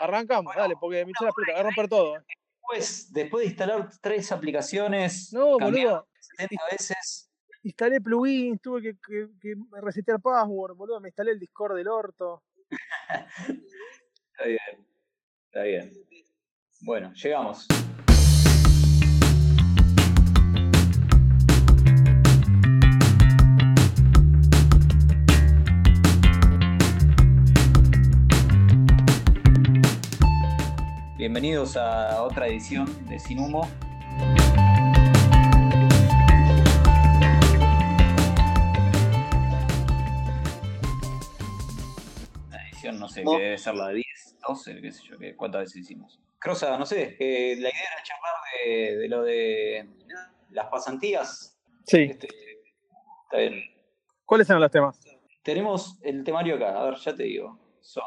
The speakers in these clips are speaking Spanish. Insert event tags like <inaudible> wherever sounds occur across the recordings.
Arrancamos, dale, porque la pelota, voy a romper todo. Después, después de instalar tres aplicaciones, No, boludo. 70 veces. Instalé plugins, tuve que, que, que resetear password, boludo. Me instalé el Discord del orto. <laughs> Está bien. Está bien. <laughs> Bueno, llegamos. Bienvenidos a otra edición de Sin Humo. Una edición, no sé, que debe ser la 10, 12, qué sé yo, que, cuántas veces hicimos. Crosa, no sé, eh, la idea era charlar de, de lo de las pasantías. Sí. Este, está bien. ¿Cuáles eran los temas? Tenemos el temario acá, a ver, ya te digo. Son.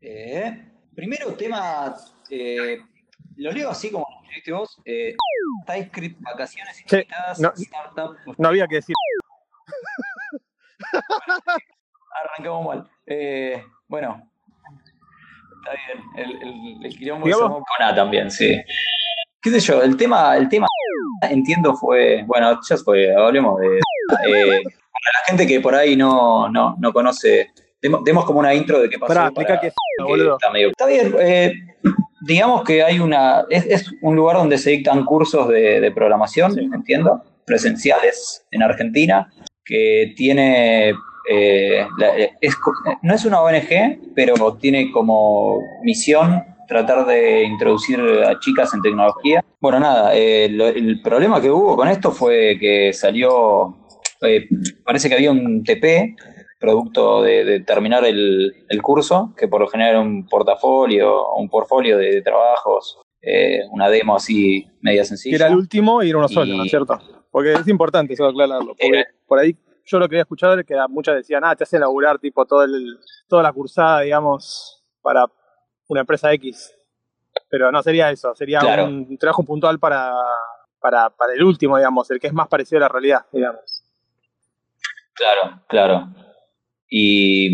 eh, primero tema. Eh, lo leo así como lo escribiste vos. eh, TypeScript, vacaciones Sí, ilimitadas, no- startup. No había que decir. <laughs> Arrancamos mal. Eh, bueno. Está bien. El, el, el quilombo con A también, sí. ¿Qué sé yo? El tema, el tema entiendo fue. Bueno, ya fue, hablemos de. eh, para la gente que por ahí no, no, no conoce. Demos, demos como una intro de qué pasó. Pará, explica para- qué es, que boludo. Está, medio- está bien, eh, digamos que hay una. Es, es un lugar donde se dictan cursos de, de programación, entiendo, presenciales en Argentina, que tiene. eh, la- es co- no es una ONG, pero tiene como misión tratar de introducir a chicas en tecnología. Bueno, nada, eh, lo- el problema que hubo con esto fue que salió. eh, parece que había un TP producto de, de terminar el, el curso, que por lo general era un portafolio, un portfolio de, de trabajos, eh, una demo así media sencilla. era el último y era uno solo, ¿no es cierto? Porque es importante eso aclararlo. Porque Era- por ahí yo lo que había escuchado era que muchas decían, ah, te hacen laburar tipo todo el, toda la cursada, digamos, para una empresa X. Pero no sería eso, sería Claro. un trabajo puntual para, para, para el último, digamos, el que es más parecido a la realidad, digamos. Claro, claro. Y,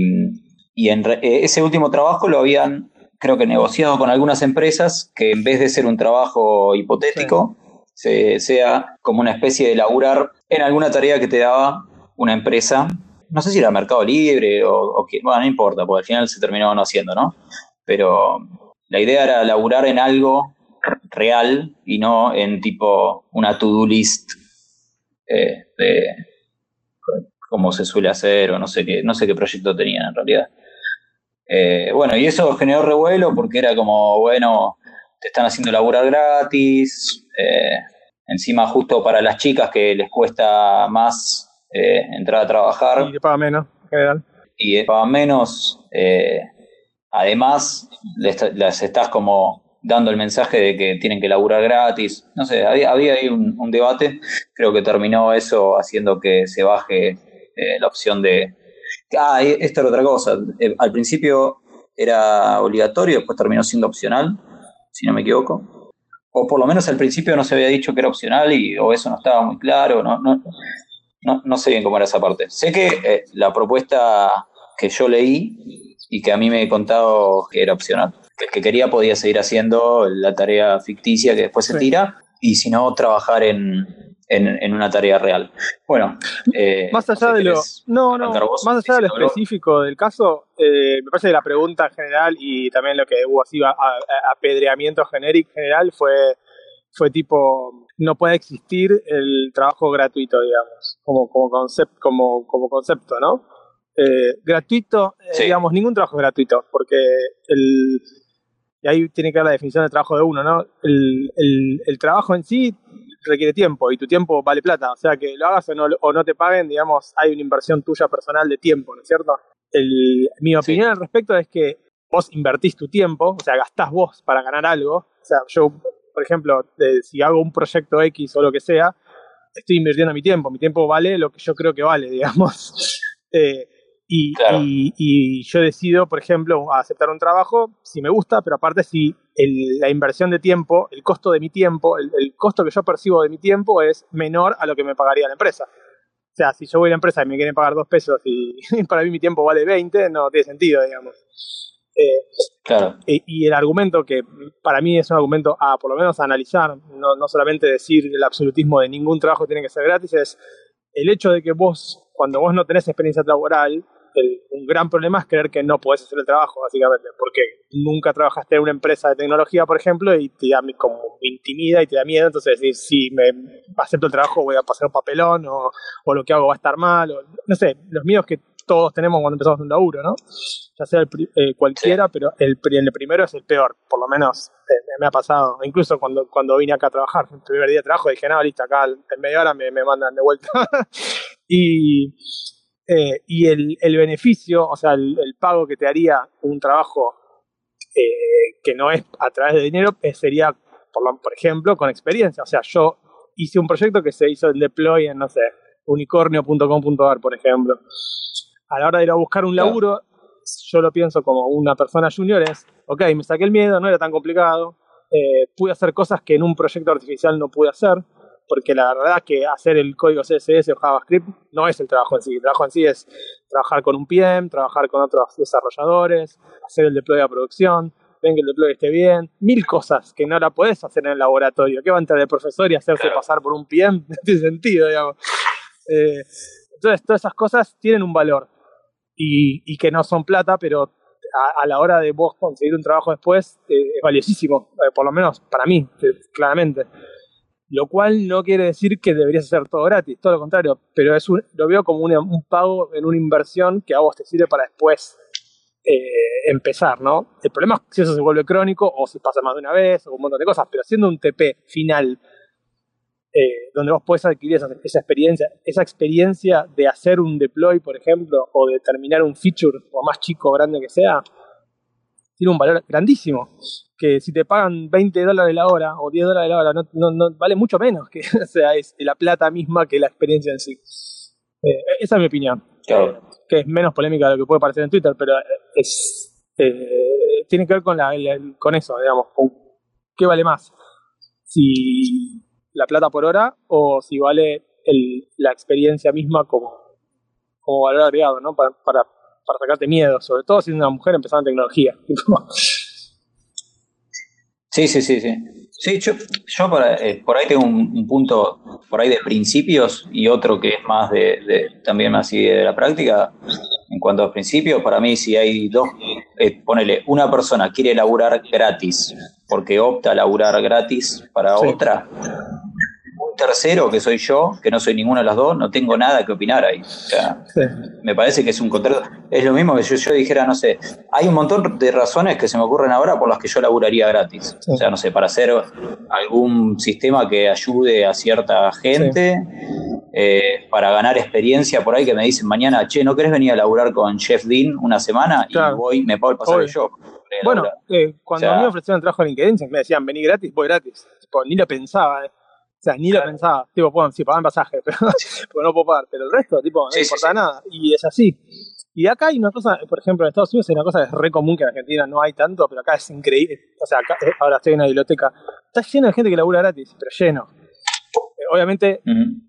y en re- eh, ese último trabajo lo habían, creo que negociado con algunas empresas que en vez de ser un trabajo hipotético, se- sea como una especie de laburar en alguna tarea que te daba una empresa. No sé si era Mercado Libre o, o qué, bueno, no importa, porque al final se terminó no haciendo, ¿no? Pero la idea era laburar en algo real y no en tipo una to-do list eh, de, como se suele hacer o no sé qué, no sé qué proyecto tenían en realidad. Eh, bueno, y eso generó revuelo porque era como, bueno, te están haciendo laburar gratis, eh, encima justo para las chicas que les cuesta más eh, entrar a trabajar Y le paga menos, en general. y pagan menos. eh, además, les, les estás como dando el mensaje de que tienen que laburar gratis. No sé, había, había ahí un, un debate. Creo que terminó eso haciendo que se baje eh, la opción de. Ah, y esto era otra cosa. Eh, al principio era obligatorio, después terminó siendo opcional, si no me equivoco. O por lo menos al principio no se había dicho que era opcional y o eso no estaba muy claro. No, no, no, no sé bien cómo era esa parte. Sé que eh, la propuesta que yo leí y que a mí me he contado que era opcional. Que el que quería podía seguir haciendo la tarea ficticia que después se tira y si no, trabajar en, en, en una tarea real. Bueno, eh, Más no allá sé, de lo. ¿querés No, no. vos Más allá de lo específico del caso, eh, me parece que la pregunta en general y también lo que hubo así, a- a- apedreamiento genérico general fue, fue tipo. No puede existir el trabajo gratuito, digamos, como, como, concept, como, como concepto, ¿no? Eh, gratuito, Sí. digamos, ningún trabajo es gratuito, porque el. Y ahí tiene que ver la definición de trabajo de uno, ¿no? El, el- el trabajo en sí requiere tiempo y tu tiempo vale plata. O sea, que lo hagas o no, o no te paguen, digamos, hay una inversión tuya personal de tiempo, ¿no es cierto? El- mi opinión al respecto es que vos invertís tu tiempo, o sea, gastás vos para ganar algo. O sea, yo, por ejemplo, si hago un proyecto X o lo que sea, estoy invirtiendo mi tiempo. Mi tiempo vale lo que yo creo que vale, <laughs> digamos. Eh, y, Claro. y- y yo decido, por ejemplo, aceptar un trabajo si me gusta, pero aparte si el- la inversión de tiempo, el costo de mi tiempo, el, el costo que yo percibo de mi tiempo es menor a lo que me pagaría la empresa. O sea, si yo voy a la empresa y me quieren pagar dos pesos y <laughs> para mí mi tiempo vale 20, no tiene sentido, digamos. claro. Y, el argumento que para mí es un argumento a por lo menos a analizar, no, no solamente decir el absolutismo de ningún trabajo tiene que ser gratis, es el hecho de que vos, cuando vos no tenés experiencia laboral, un gran problema es creer que no podés hacer el trabajo, básicamente, porque nunca trabajaste en una empresa de tecnología, por ejemplo, y te da como intimida y te da miedo, entonces si me acepto el trabajo voy a pasar un papelón o, o lo que hago va a estar mal, o, no sé, los miedos que todos tenemos cuando empezamos un laburo, ¿no? Ya sea el, eh, cualquiera, pero el, el, primero es el peor, por lo menos eh, me ha pasado. Incluso cuando, cuando vine acá a trabajar, el primer día de trabajo dije, no, listo, acá en media hora me, me mandan de vuelta. <laughs> y eh, y el, el, beneficio, o sea, el, pago que te haría un trabajo eh, que no es a través de dinero, eh, sería, por, por, ejemplo, con experiencia. O sea, yo hice un proyecto que se hizo el deploy en, no sé, unicornio.com.ar, por ejemplo. A la hora de ir a buscar un laburo, yo lo pienso como una persona junior, es, ok, me saqué el miedo, no era tan complicado, pude hacer cosas que en un proyecto artificial no pude hacer, porque la verdad que hacer el código CSS o JavaScript no es el trabajo en sí. El trabajo en sí es trabajar con un PM, trabajar con otros desarrolladores, hacer el deploy a producción, ven que el deploy esté bien, mil cosas que no la puedes hacer en el laboratorio. ¿Qué va a entrar el profesor y hacerse pasar por un PM? <laughs> No tiene sentido, digamos. Eh, entonces, todas esas cosas tienen un valor y, que no son plata, pero a, la hora de vos conseguir un trabajo después eh, es valiosísimo, eh, por lo menos para mí, claramente lo cual no quiere decir que deberías hacer todo gratis, todo lo contrario, pero es lo veo como un, pago en una inversión que a vos te sirve para después eh, empezar, ¿no? El problema es si eso se vuelve crónico o si pasa más de una vez o un montón de cosas, pero haciendo un TP final eh, donde vos podés adquirir esa, esa, experiencia, esa experiencia de hacer un deploy, por ejemplo, o de terminar un feature, o más chico o grande que sea, tiene un valor grandísimo. Que si te pagan 20 dólares la hora o 10 dólares la hora, no, no, vale mucho menos que <laughs> o sea, es la plata misma que la experiencia en sí. Eh, esa es mi opinión. Que es menos polémica de lo que puede parecer en Twitter, pero es eh, tiene que ver con, la, con eso, digamos. Con ¿Qué vale más? Si la plata por hora o si vale el, la experiencia misma como, como valor agregado, ¿no? Para, para para sacarte miedo, sobre todo siendo una mujer empezando en tecnología. <laughs> Sí, sí, sí, sí. Sí, yo, eh, por ahí tengo un, punto por ahí de principios y otro que es más de, también así de la práctica. En cuanto a principios, para mí si hay dos, eh, ponele, una persona quiere laburar gratis porque opta a laburar gratis para otra, tercero, que soy yo, que no soy ninguna de las dos, no tengo nada que opinar ahí. O sea, me parece que es un contrato. Es lo mismo que yo, yo dijera, no sé, hay un montón de razones que se me ocurren ahora por las que yo laburaría gratis. O sea, no sé, para hacer algún sistema que ayude a cierta gente, eh, para ganar experiencia por ahí, que me dicen mañana, che, ¿no querés venir a laburar con Jeff Dean una semana? Y voy, me puedo pasar yo. Bueno, eh, cuando a mí me ofrecieron trabajo en LinkedIn, me decían, vení gratis, voy gratis. ni lo pensaba. Eh. O sea, ni lo pensaba. Tipo, bueno, sí, pagan pasaje, <laughs> pero no puedo pagar. Pero el resto, tipo, no importa nada. Y es así. Y acá hay una cosa, por ejemplo, en Estados Unidos hay una cosa que es re común que en Argentina no hay tanto, pero acá es increíble. O sea, acá, eh, ahora estoy en una biblioteca. Está lleno de gente que labura gratis, pero lleno. Eh, obviamente,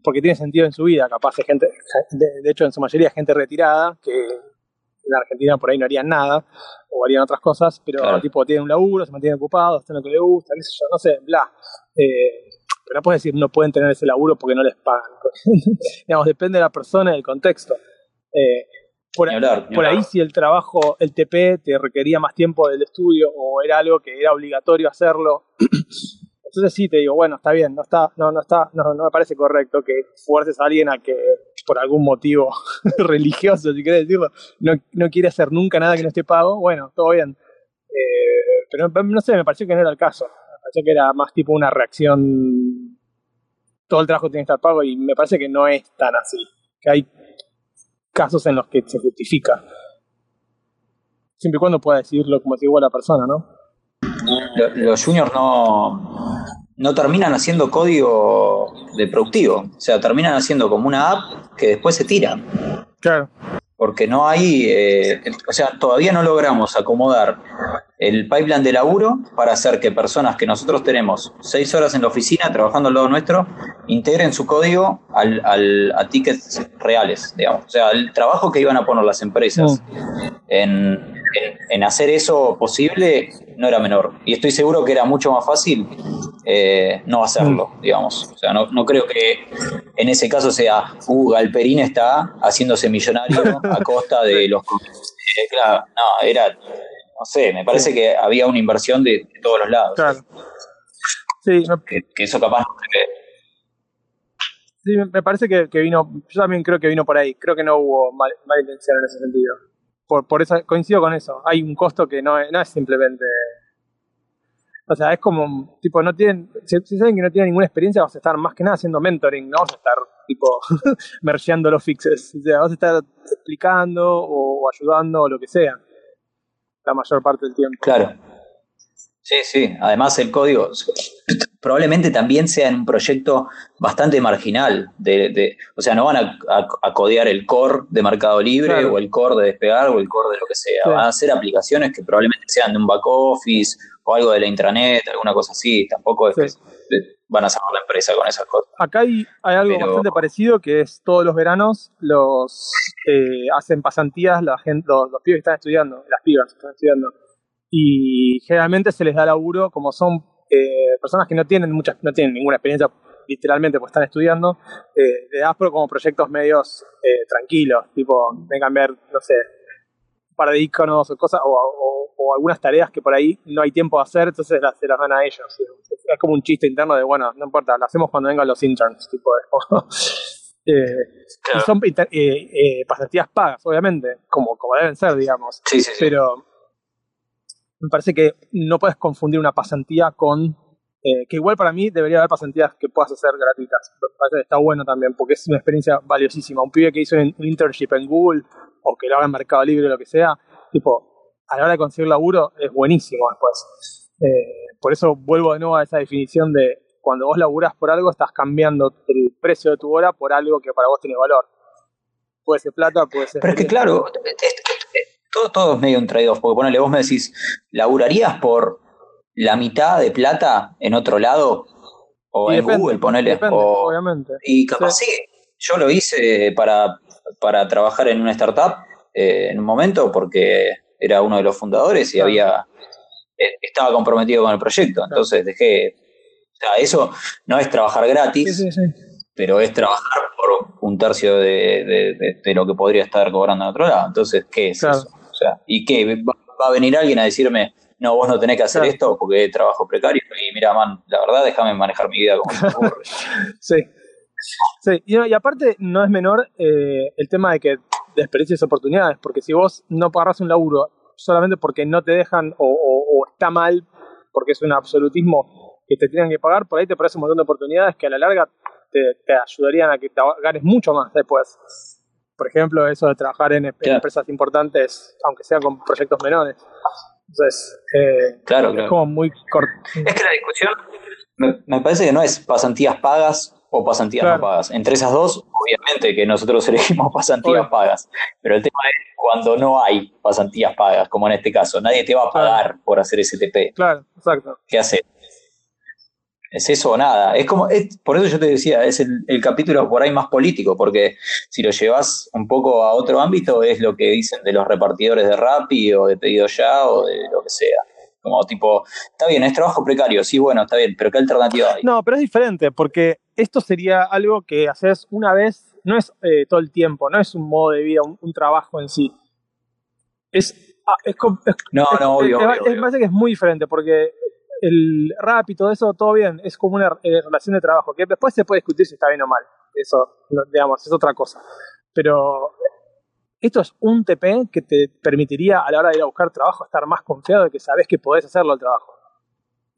porque tiene sentido en su vida, capaz de gente, de, hecho en su mayoría gente retirada, que en Argentina por ahí no harían nada, o harían otras cosas, pero tipo tienen un laburo, se mantienen ocupados, hacen lo que les gusta, qué sé yo, no sé, bla. Eh, pero no puedes decir no pueden tener ese laburo porque no les pagan. <laughs> Digamos, depende de la persona y del contexto. Eh, por, ahí si el trabajo, el TP te requería más tiempo del estudio o era algo que era obligatorio hacerlo, <clears throat> entonces sí te digo, bueno, está bien, no está, no, no está, no, no me parece correcto que fuerces a alguien a que por algún motivo <laughs> religioso, si quieres decirlo, no, no quiere hacer nunca nada que no esté pago, bueno, todo bien. Eh, pero no sé, me pareció que no era el caso parece que era más tipo una reacción. Todo el trabajo tiene que estar pago y me parece que no es tan así. Que hay casos en los que se justifica. Siempre y cuando pueda decidirlo como si igual la persona, ¿no? Los juniors no, no terminan haciendo código de productivo. O sea, terminan haciendo como una app que después se tira. Claro porque no hay, eh, o sea, todavía no logramos acomodar el pipeline de laburo para hacer que personas que nosotros tenemos seis horas en la oficina trabajando al lado nuestro integren su código al, al, a tickets reales, digamos. O sea, el trabajo que iban a poner las empresas mm. en, en, hacer eso posible no era menor. Y estoy seguro que era mucho más fácil eh, no hacerlo, mm. digamos. O sea, no, no, creo que en ese caso sea, uh, Galperín está haciéndose millonario a <laughs> costa de los... Eh, claro, no, era, no sé, me parece que había una inversión de, todos los lados. Claro. Sí, que, eso capaz no Sí, me parece que, vino, yo también creo que vino por ahí, creo que no hubo mala intención en ese sentido. Por, por eso, coincido con eso, hay un costo que no es, no es simplemente o sea, es como, tipo, no tienen, si, saben que no tienen ninguna experiencia, vas a estar más que nada haciendo mentoring, no vas a estar, tipo, <laughs> mergeando los fixes. O sea, vas a estar explicando o, ayudando o lo que sea, la mayor parte del tiempo. Claro. Sí, sí. Además, el código probablemente también sea en un proyecto bastante marginal. De, o sea, no van a, codear el core de Mercado Libre o el core de Despegar o el core de lo que sea. Van a ser aplicaciones que probablemente sean de un back office o algo de la intranet, alguna cosa así. Tampoco es que van a cerrar la empresa con esas cosas. Acá hay, algo bastante parecido que es todos los veranos los eh, hacen pasantías la gente, los, pibes que están estudiando, las pibas que están estudiando. Y generalmente se les da laburo, como son eh, personas que no tienen muchas, no tienen ninguna experiencia literalmente pues están estudiando, eh, le das como proyectos medios eh, tranquilos, tipo, vengan a ver, no sé, un par de iconos o cosas, o, algunas tareas que por ahí no hay tiempo de hacer, entonces se las dan a ellos. Es como un chiste interno de, bueno, no importa, lo hacemos cuando vengan los interns, tipo de... <laughs> y son pasantías pagas, obviamente, como, como deben ser, digamos. Sí, sí, Pero me parece que no puedes confundir una pasantía con... Eh, que igual para mí debería haber pasantías que puedas hacer gratuitas. Me parece que está bueno también, porque es una experiencia valiosísima. Un pibe que hizo un internship en Google o que lo haga en Mercado Libre o lo que sea, tipo, a la hora de conseguir laburo es buenísimo después. Eh, por eso vuelvo de nuevo a esa definición de cuando vos laburás por algo, estás cambiando el precio de tu hora por algo que para vos tiene valor. Puede ser plata, puede ser... Pero es que claro, todo, todo es medio un trade-off, porque ponele, vos me decís, ¿laburarías por la mitad de plata en otro lado? O en Google, ponele. obviamente. Y capaz sí. Yo lo hice para, para trabajar en una startup eh, en un momento porque era uno de los fundadores y había eh, estaba comprometido con el proyecto. Entonces dejé. O sea, eso no es trabajar gratis, pero es trabajar por un tercio de, de, lo que podría estar cobrando en otro lado. Entonces, ¿qué es eso? Sea, ¿y qué? ¿Va a venir alguien a decirme, no, vos no tenés que hacer esto porque es trabajo precario? Y mira, man, la verdad, déjame manejar mi vida como me ocurre. <laughs> sí. Sí, y, aparte no es menor eh, el tema de que desperdicies oportunidades, porque si vos no pagarás un laburo solamente porque no te dejan o, está mal, porque es un absolutismo que te tienen que pagar, por ahí te parece un montón de oportunidades que a la larga te, te ayudarían a que te ganes mucho más después por ejemplo, eso de trabajar en, empresas importantes, aunque sea con proyectos menores. Entonces, eh, claro, es como muy corto. Es que la discusión me, parece que no es pasantías pagas o pasantías no pagas. Entre esas dos, obviamente que nosotros <laughs> elegimos pasantías pagas, pero el tema es cuando no hay pasantías pagas, como en este caso, nadie te va a pagar por hacer ese TP. Claro, exacto. ¿Qué haces? Es eso o nada. Es como, por eso yo te decía, es el, capítulo por ahí más político, porque si lo llevas un poco a otro ámbito, es lo que dicen de los repartidores de Rappi o de Pedido Ya o de lo que sea. Como tipo, está bien, es trabajo precario, sí, bueno, está bien, pero ¿qué alternativa hay? No, pero es diferente, porque esto sería algo que haces una vez, no es eh, todo el tiempo, no es un modo de vida, un, trabajo en sí. Es, ah, es, no, no, obvio. Es, parece que es muy diferente, porque el rap y todo eso, todo bien, es como una eh, relación de trabajo, que después se puede discutir si está bien o mal, eso, digamos, es otra cosa. Pero esto es un TP que te permitiría a la hora de ir a buscar trabajo estar más confiado de que sabes que podés hacerlo el trabajo.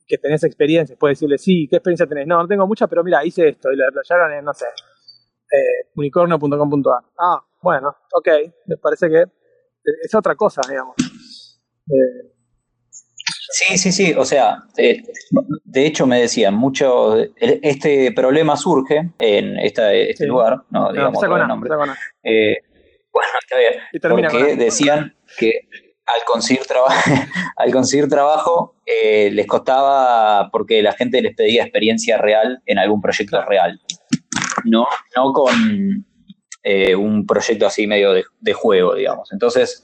Que tenés experiencia, puedes decirle, sí, ¿qué experiencia tenés? No, no tengo mucha, pero mira, hice esto y lo desarrollaron en, no sé, eh, unicornio.com.ar. Ah, bueno, ok, me parece que es otra cosa, digamos. Eh, Sí, sí, sí. O sea, eh, de hecho me decían mucho. Este problema surge en este lugar, no digamos el nombre. Eh, bueno, está bien. Porque decían que al conseguir, <laughs> al conseguir trabajo eh, les costaba porque la gente les pedía experiencia real en algún proyecto real. No, no con un proyecto así medio de, juego, digamos. Entonces,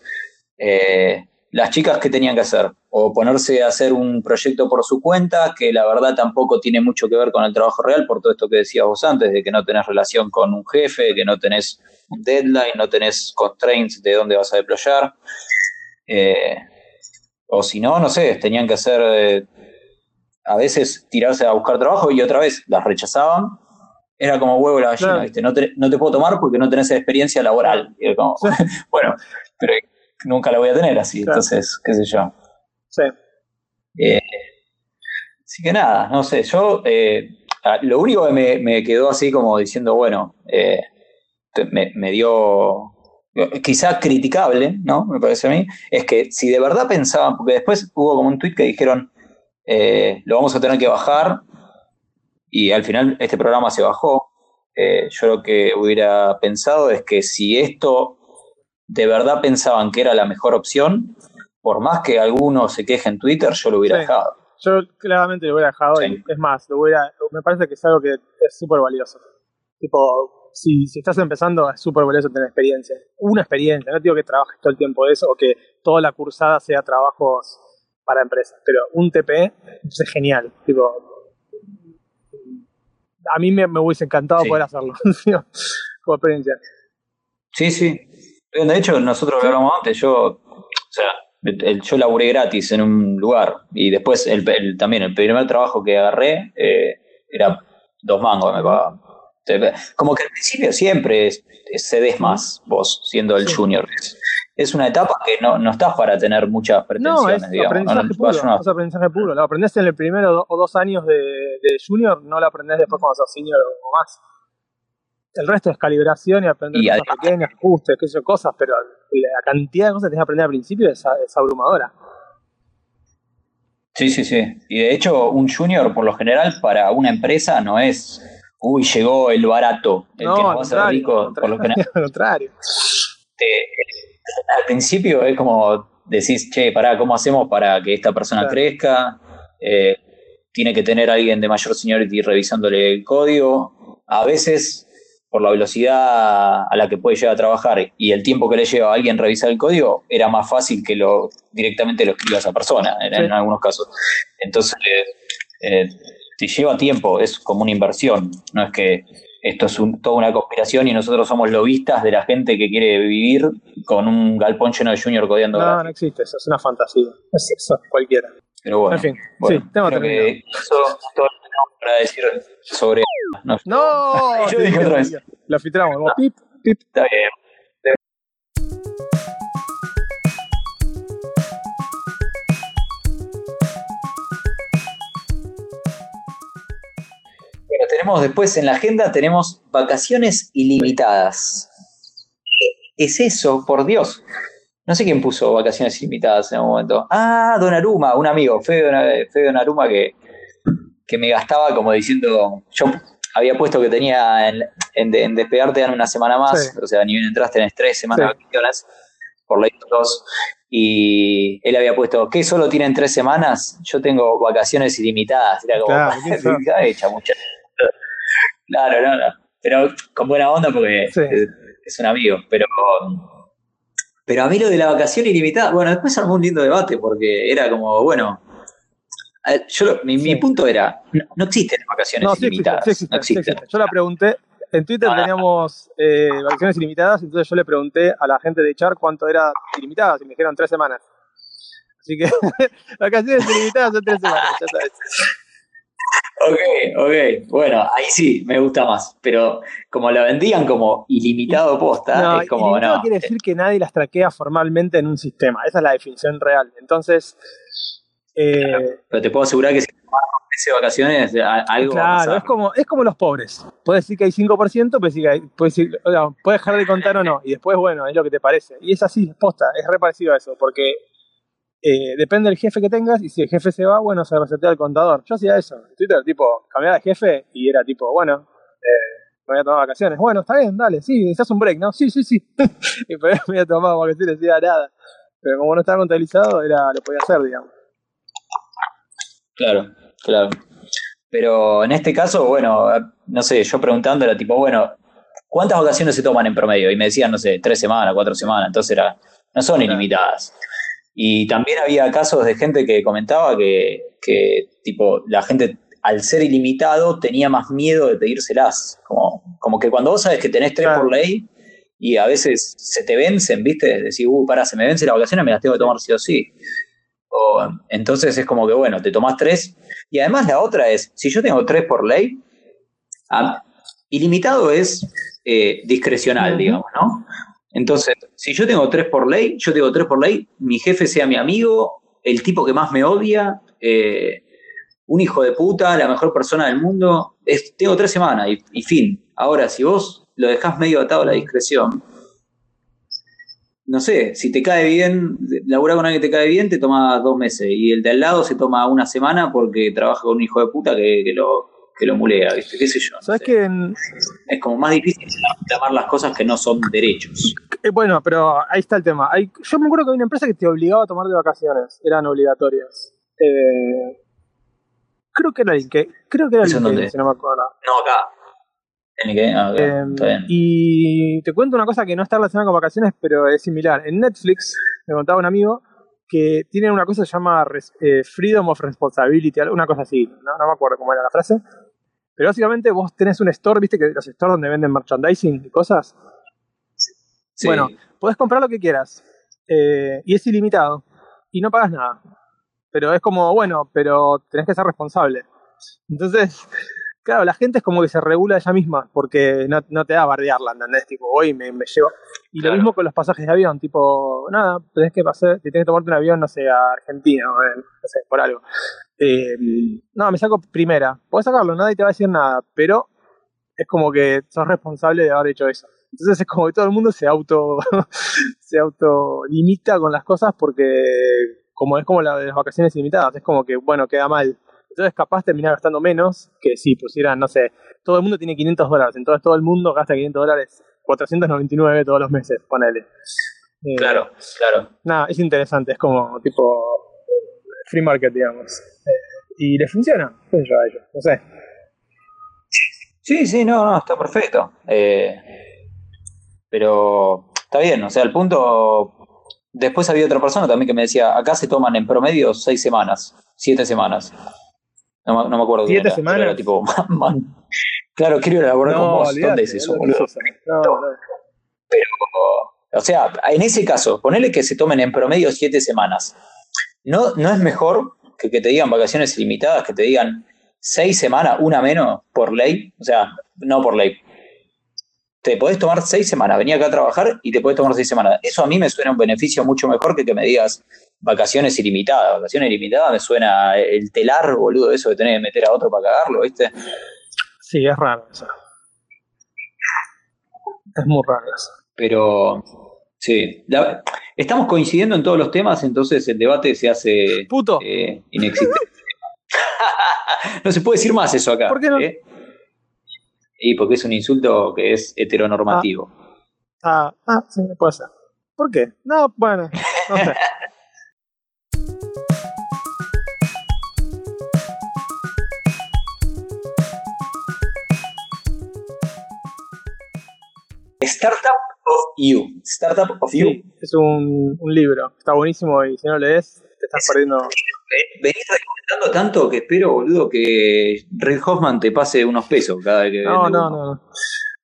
las chicas, ¿qué tenían que hacer? O ponerse a hacer un proyecto por su cuenta, que la verdad tampoco tiene mucho que ver con el trabajo real, por todo esto que decías vos antes, de que no tenés relación con un jefe, que no tenés un deadline, no tenés constraints de dónde vas a deployar. Eh, o si no, no sé, tenían que hacer, eh, a veces tirarse a buscar trabajo y otra vez las rechazaban. Era como huevo la gallina, ¿viste? No te, no te puedo tomar porque no tenés experiencia laboral. Y como, <laughs> bueno, pero nunca la voy a tener así, entonces, qué sé yo. Sí. Eh, así que nada, no sé, yo eh, lo único que me, me, quedó así como diciendo, bueno, eh, me, me, dio quizá criticable, ¿no? Me parece a mí, es que si de verdad pensaban, porque después hubo como un tweet que dijeron, lo vamos a tener que bajar, y al final este programa se bajó. yo lo que hubiera pensado es que si esto de verdad pensaban que era la mejor opción, por más que alguno se queje en Twitter, yo lo hubiera dejado. Yo claramente lo hubiera dejado y es más, lo hubiera, me parece que es algo que es súper valioso. Tipo, si, si estás empezando es súper valioso tener experiencia. Una experiencia, no digo que trabajes todo el tiempo de eso o que toda la cursada sea trabajos para empresas, pero un TP es genial. Tipo, a mí me, me hubiese encantado poder hacerlo <laughs> como experiencia. Sí, sí. De hecho, nosotros lo hablamos antes, yo, o sea, yo laburé gratis en un lugar y después el, también el primer trabajo que agarré eh, era dos mangos me pagaban. Como que al principio siempre cedes más vos siendo el junior. Es, una etapa que no, no estás para tener muchas pretensiones, no, es Aprendizaje puro, es aprendizaje puro. Lo aprendés en el primero o dos años de, de junior, no lo aprendés después cuando sos senior o más. El resto es calibración y aprender cosas pequeñas, ajustes, qué sé cosas, pero la cantidad de cosas que tienes que aprender al principio es, abrumadora. Sí, sí, sí. Y de hecho, un junior, por lo general, para una empresa no es, uy, llegó el barato, el que nos va a hacer rico, por lo general. <laughs> Al contrario. al principio es como decís, che, pará, ¿cómo hacemos para que esta persona crezca? Eh, tiene que tener alguien de mayor seniority revisándole el código. A veces por la velocidad a la que puede llegar a trabajar y el tiempo que le lleva a alguien revisar el código, era más fácil que lo directamente lo escriba esa persona, en, algunos casos. Entonces, eh, si lleva tiempo, es como una inversión, no es que esto es toda una conspiración y nosotros somos lobistas de la gente que quiere vivir con un galpón lleno de junior codeando. No, no existe eso, es una fantasía, es eso, cualquiera. Pero bueno, en fin, sí, tengo que eso todo para decir sobre. No, no <laughs> yo dije otra vez. Lo filtramos, no. pip, pip. Está bien. Bueno, tenemos después en la agenda tenemos vacaciones ilimitadas. ¿Qué es eso? Por Dios. No sé quién puso vacaciones ilimitadas en un momento. Ah, Don Aruma, un amigo, Fede, Fede Don Aruma, que que me gastaba como diciendo, yo había puesto que tenía en, en, despegarte dan una semana más, o sea, ni bien entraste en tres semanas de vacaciones, por ley dos, y él había puesto, ¿qué solo tienen tres semanas? Yo tengo vacaciones ilimitadas, era como, claro, hecha <laughs> mucha. Claro, no, no, pero con buena onda porque es, un amigo, pero... Pero a mí lo de la vacación ilimitada, bueno, después armó un lindo debate porque era como, bueno, yo, mi, punto era, no, existen vacaciones ilimitadas. no existen. Yo la pregunté, en Twitter teníamos eh, vacaciones ilimitadas, entonces yo le pregunté a la gente de Char cuánto era ilimitadas y me dijeron tres semanas. Así que <laughs> vacaciones ilimitadas son tres semanas, ya sabes. Ok, ok. Bueno, ahí sí, me gusta más. Pero como la vendían como ilimitado posta, es como no. quiere decir que nadie las traquea formalmente en un sistema. Esa es la definición real. Entonces, eh, pero te puedo asegurar que si de vacaciones, algo Claro, es como, es como los pobres. Puedes decir que hay 5%, pero sí que puedes, dejar de contar o no. Y después, bueno, es lo que te parece. Y es así, posta, es re parecido a eso. Porque eh, depende del jefe que tengas. Y si el jefe se va, bueno, se resetea el contador. Yo hacía eso. En Twitter, tipo, cambiaba de jefe y era tipo, bueno, eh, me voy a tomar vacaciones. Bueno, está bien, dale, sí, necesitas un break, ¿no? Sí, sí, sí. <laughs> y pero me voy a tomar vacaciones, decía nada. Pero como no estaba contabilizado, era, lo podía hacer, digamos. Claro, claro. Pero en este caso, bueno, no sé, yo preguntando era tipo, bueno, ¿cuántas vacaciones se toman en promedio? Y me decían, no sé, tres semanas, cuatro semanas, entonces era, no son ilimitadas. Y también había casos de gente que comentaba que, que tipo, la gente al ser ilimitado tenía más miedo de pedírselas. Como, como que cuando vos sabes que tenés tres por ley y a veces se te vencen, ¿viste? Decís, uh, pará, se me vence la vacaciones, me las tengo que tomar sí o sí. O, entonces es como que, bueno, te tomás tres. Y además la otra es, si yo tengo tres por ley, ilimitado es eh, discrecional, digamos, ¿no? Entonces, si yo tengo tres por ley, yo tengo tres por ley, mi jefe sea mi amigo, el tipo que más me odia, eh, un hijo de puta, la mejor persona del mundo, es, tengo tres semanas y, fin. Ahora, si vos lo dejás medio atado a la discreción, no sé, si te cae bien, laburar con alguien que te cae bien, te toma dos meses. Y el de al lado se toma una semana porque trabaja con un hijo de puta que, que lo, que lo mulea, ¿viste? ¿Qué sé yo? ¿Sabes que Es como más difícil llamar las cosas que no son derechos. Eh, bueno, pero ahí está el tema. Hay, yo me acuerdo que había una empresa que te obligaba a tomar de vacaciones, eran obligatorias. Eh, creo que era el que, creo que era el que, si no me acuerdo. No, acá. ¿En qué? Ah, está bien. Y te cuento una cosa que no está relacionada con vacaciones, pero es similar. En Netflix, me contaba un amigo, que tienen una cosa que se llama eh, Freedom of Responsibility, una cosa así, ¿no? no me acuerdo cómo era la frase, pero básicamente vos tenés un store, viste que los stores donde venden merchandising y cosas. Bueno, podés comprar lo que quieras. Eh, y es ilimitado. Y no pagas nada. Pero es como, bueno, pero tenés que ser responsable. Entonces, claro, la gente es como que se regula ella misma, porque no, no te da a bardearla, ¿entendés? Tipo, hoy me, me llevo. Y lo mismo con los pasajes de avión, tipo, nada, tenés que pasar, tenés que tomarte un avión, no sé, a Argentina, no sé, por algo. Eh, no, me saco primera. Puedes sacarlo, nadie te va a decir nada, pero es como que sos responsable de haber hecho eso. Entonces es como que todo el mundo se auto <laughs> se auto limita con las cosas porque como es como la de las vacaciones ilimitadas, es como que bueno, queda mal. Entonces capaz terminar gastando menos que si pusieran, no sé, todo el mundo tiene 500 dólares, entonces todo el mundo gasta 500 dólares, 499 todos los meses, ponele. Eh, claro, claro. Nada, es interesante, es como tipo free market, digamos. Eh, y le funciona, qué yo a ellos, no sé. Sí, sí, no, no, está perfecto. Eh, pero está bien, o sea, el punto. Después había otra persona también que me decía: acá se toman en promedio seis semanas, siete semanas. No, me acuerdo. ¿Siete semanas? Era tipo, <laughs> Claro, quiero elaborar con vos. ¿Dónde es eso, boludo? No, no. Pero, o sea, en ese caso, ponele que se tomen en promedio siete semanas. ¿No, no es mejor que, que te digan vacaciones ilimitadas, que te digan seis semanas, una menos, por ley? O sea, no por ley. Te podés tomar seis semanas, venía acá a trabajar y te podés tomar seis semanas. Eso a mí me suena un beneficio mucho mejor que que me digas vacaciones ilimitadas. Vacaciones ilimitadas me suena el telar, boludo, eso de tener que meter a otro para cagarlo, ¿viste? Sí, es raro eso. Es muy raro eso. Pero Sí, estamos coincidiendo en todos los temas, entonces el debate se hace Puto. Eh, inexistente. <laughs> no se puede decir más eso acá. ¿Por qué no? ¿eh? Y porque es un insulto que es heteronormativo. Ah, ah, ah sí, puede ser. ¿Por qué? No, bueno, no sé. <laughs> Startup of You. Startup of You. es un, un, libro. Está buenísimo y si no lees, te estás perdiendo. Venís recomendando tanto que espero, boludo, que Red Hoffman te pase unos pesos cada vez que. No, no, no,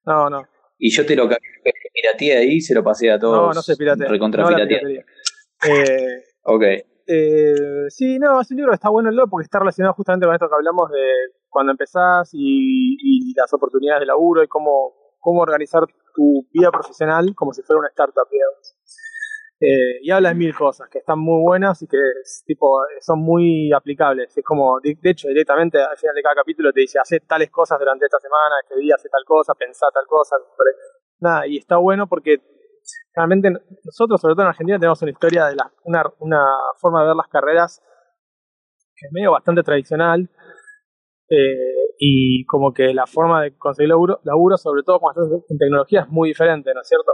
no. No, Y yo te lo pirateé ahí se lo pasé a todos. No, no se piratea. Recontra no Eh, ok. Eh, sí, no, es un libro que está bueno el porque está relacionado justamente con esto que hablamos de cuando empezás y, y las oportunidades de laburo y cómo, cómo organizar tu vida profesional como si fuera una startup, digamos. Eh, y habla de mil cosas que están muy buenas y que tipo, son muy aplicables. Es como, de, hecho, directamente al final de cada capítulo te dice, hace tales cosas durante esta semana, este día hace tal cosa, pensá tal cosa. Nada, y está bueno porque realmente nosotros, sobre todo en Argentina, tenemos una historia de la, una, una forma de ver las carreras que es medio bastante tradicional. Eh, y como que la forma de conseguir laburo, laburo sobre todo cuando estás en tecnología, es muy diferente, ¿no es cierto?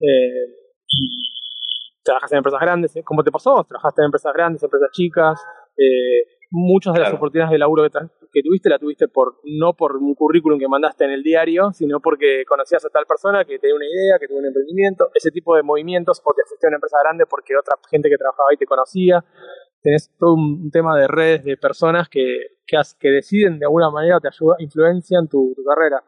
Eh, y trabajas en empresas grandes, ¿eh? como te pasó, trabajaste en empresas grandes, empresas chicas, eh, muchas de las oportunidades de laburo que, que, tuviste la tuviste por no por un currículum que mandaste en el diario, sino porque conocías a tal persona que tenía una idea, que tuvo un emprendimiento, ese tipo de movimientos, o te fuiste a una empresa grande porque otra gente que trabajaba ahí te conocía. Tenés todo un tema de redes de personas que, que, deciden de alguna manera, te ayudan, influencian tu, carrera.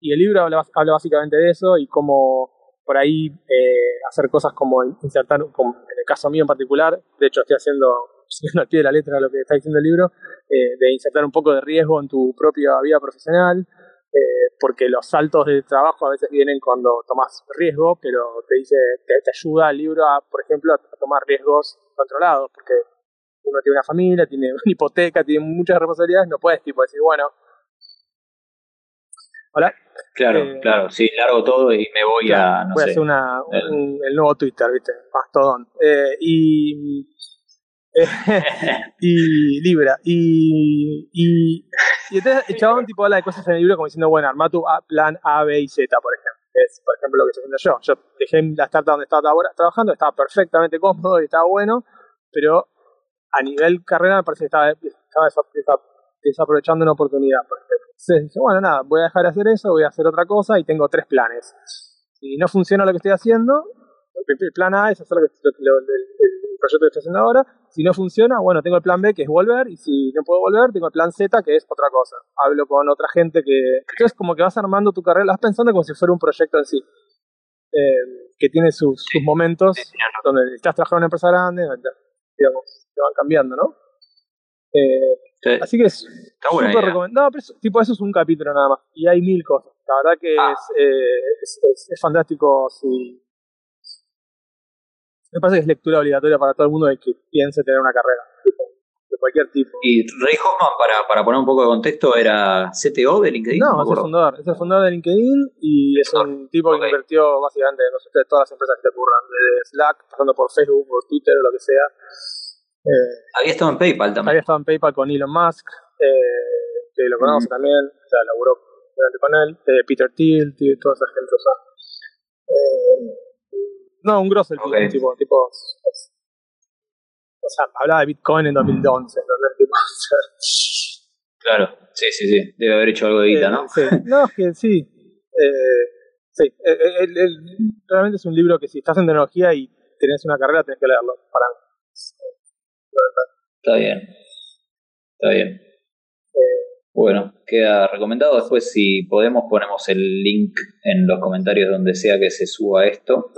Y el libro habla, habla, básicamente de eso y cómo por ahí eh, hacer cosas como insertar, como en el caso mío en particular, de hecho estoy haciendo <laughs> siguiendo al pie de la letra lo que está diciendo el libro, eh, de insertar un poco de riesgo en tu propia vida profesional, eh, porque los saltos de trabajo a veces vienen cuando tomas riesgo, pero te dice, te, ayuda el libro a, por ejemplo, a, tomar riesgos controlados, porque uno tiene una familia, tiene una <laughs> hipoteca, tiene muchas responsabilidades, no puedes tipo decir, bueno, Hola. Claro, eh, claro, sí, largo todo y me voy a. No voy a hacer una, el... nuevo Twitter, ¿viste? Mastodon. Eh, y <laughs> y Libra. Y, y, y entonces el chabón tipo habla de cosas en el libro como diciendo, bueno, arma tu plan A, B y Z, por ejemplo. Es, por ejemplo, lo que estoy haciendo yo. Yo dejé la startup donde estaba trabajando, estaba perfectamente cómodo y estaba bueno, pero a nivel carrera me parece que estaba, estaba, desaprovechando una oportunidad, por ejemplo. Entonces dije, bueno, nada, voy a dejar de hacer eso, voy a hacer otra cosa y tengo tres planes. Si no funciona lo que estoy haciendo, el plan A es hacer lo que, el proyecto que estoy haciendo ahora. Si no funciona, bueno, tengo el plan B que es volver. Y si no puedo volver, tengo el plan Z que es otra cosa. Hablo con otra gente que. Entonces, como que vas armando tu carrera, vas pensando como si fuera un proyecto en sí. Eh, que tiene sus, momentos donde estás trabajando en una empresa grande, digamos, te van cambiando, ¿no? Eh, así que es súper recomendado. pero tipo, eso es un capítulo nada más. Y hay mil cosas. La verdad que ah. eh, es, es, es, fantástico si, me parece que es lectura obligatoria para todo el mundo de que piense tener una carrera de cualquier tipo. Y Ray Hoffman, para, para poner un poco de contexto, era CTO de LinkedIn. No, es el fundador, es el fundador de LinkedIn y es un tipo que invirtió básicamente no sé, todas las empresas que te ocurran, desde Slack, pasando por Facebook, por Twitter o lo que sea. Eh, había estado en PayPal también. Había estado en PayPal con Elon Musk, eh, que lo conocemos también, o sea, laburó con él, eh, Peter Thiel, toda esa gente, o sea. No, un grosso el tipo, tipo, o sea, hablaba de Bitcoin en 2011, <laughs> claro, sí, sí, sí, debe haber hecho algo de guita, ¿no? Sí. <laughs> No, es que sí, eh, sí, el, realmente es un libro que si estás en tecnología y tenés una carrera tenés que leerlo para Está bien, está bien. Bueno, queda recomendado. Después, si podemos, ponemos el link en los comentarios donde sea que se suba esto.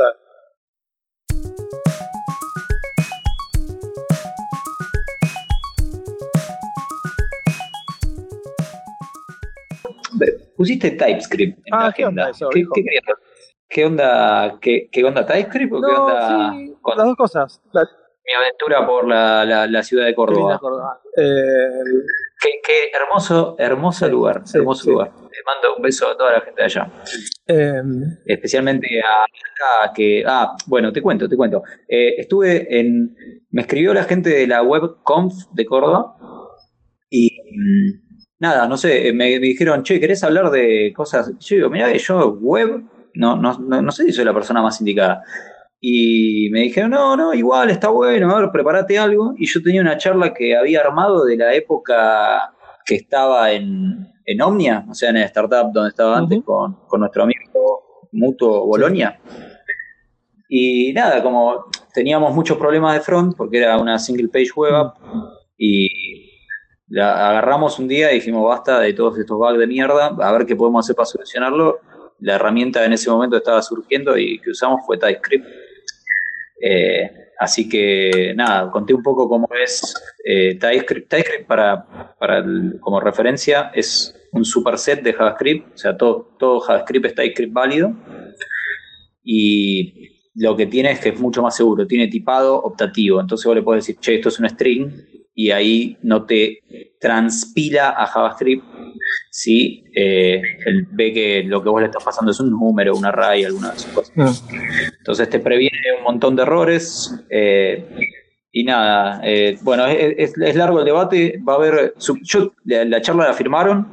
Pusiste TypeScript en ah, la agenda. ¿Qué, onda ¿Qué, qué, onda? ¿Qué, onda TypeScript o qué onda? con las dos cosas. Mi aventura por la, la, ciudad de Córdoba. Eh, qué, hermoso, hermoso lugar. hermoso lugar. Le mando un beso a toda la gente de allá. Em, Especialmente a, que. Ah, bueno, te cuento, te cuento. Eh, estuve en. Me escribió la gente de la WebConf de Córdoba y. Mm, nada, no sé, me, dijeron, che, ¿querés hablar de cosas? Yo digo, mira, yo web, no, no, no, sé si soy la persona más indicada. Y me dijeron, no, no, igual está bueno, a ver, prepárate algo. Y yo tenía una charla que había armado de la época que estaba en, en Omnia, o sea, en el startup donde estaba antes con, con, nuestro amigo mutuo Bolonia. Y nada, como teníamos muchos problemas de front, porque era una single page web app, y la agarramos un día y dijimos basta de todos estos bugs de mierda, a ver qué podemos hacer para solucionarlo. La herramienta en ese momento estaba surgiendo y que usamos fue TypeScript. Eh, así que nada, conté un poco cómo es eh, TypeScript. TypeScript para, como referencia es un superset de JavaScript, o sea, todo, todo JavaScript es TypeScript válido. Y lo que tiene es que es mucho más seguro, tiene tipado optativo. Entonces vos le podés decir, che, esto es un string, y ahí no te transpila a JavaScript si eh, él ve que lo que vos le estás pasando es un número, un array, alguna de esas cosas. Ah. Entonces te previene un montón de errores. Eh, y nada, eh, bueno, es, largo el debate. Va a haber. Yo, la, charla la firmaron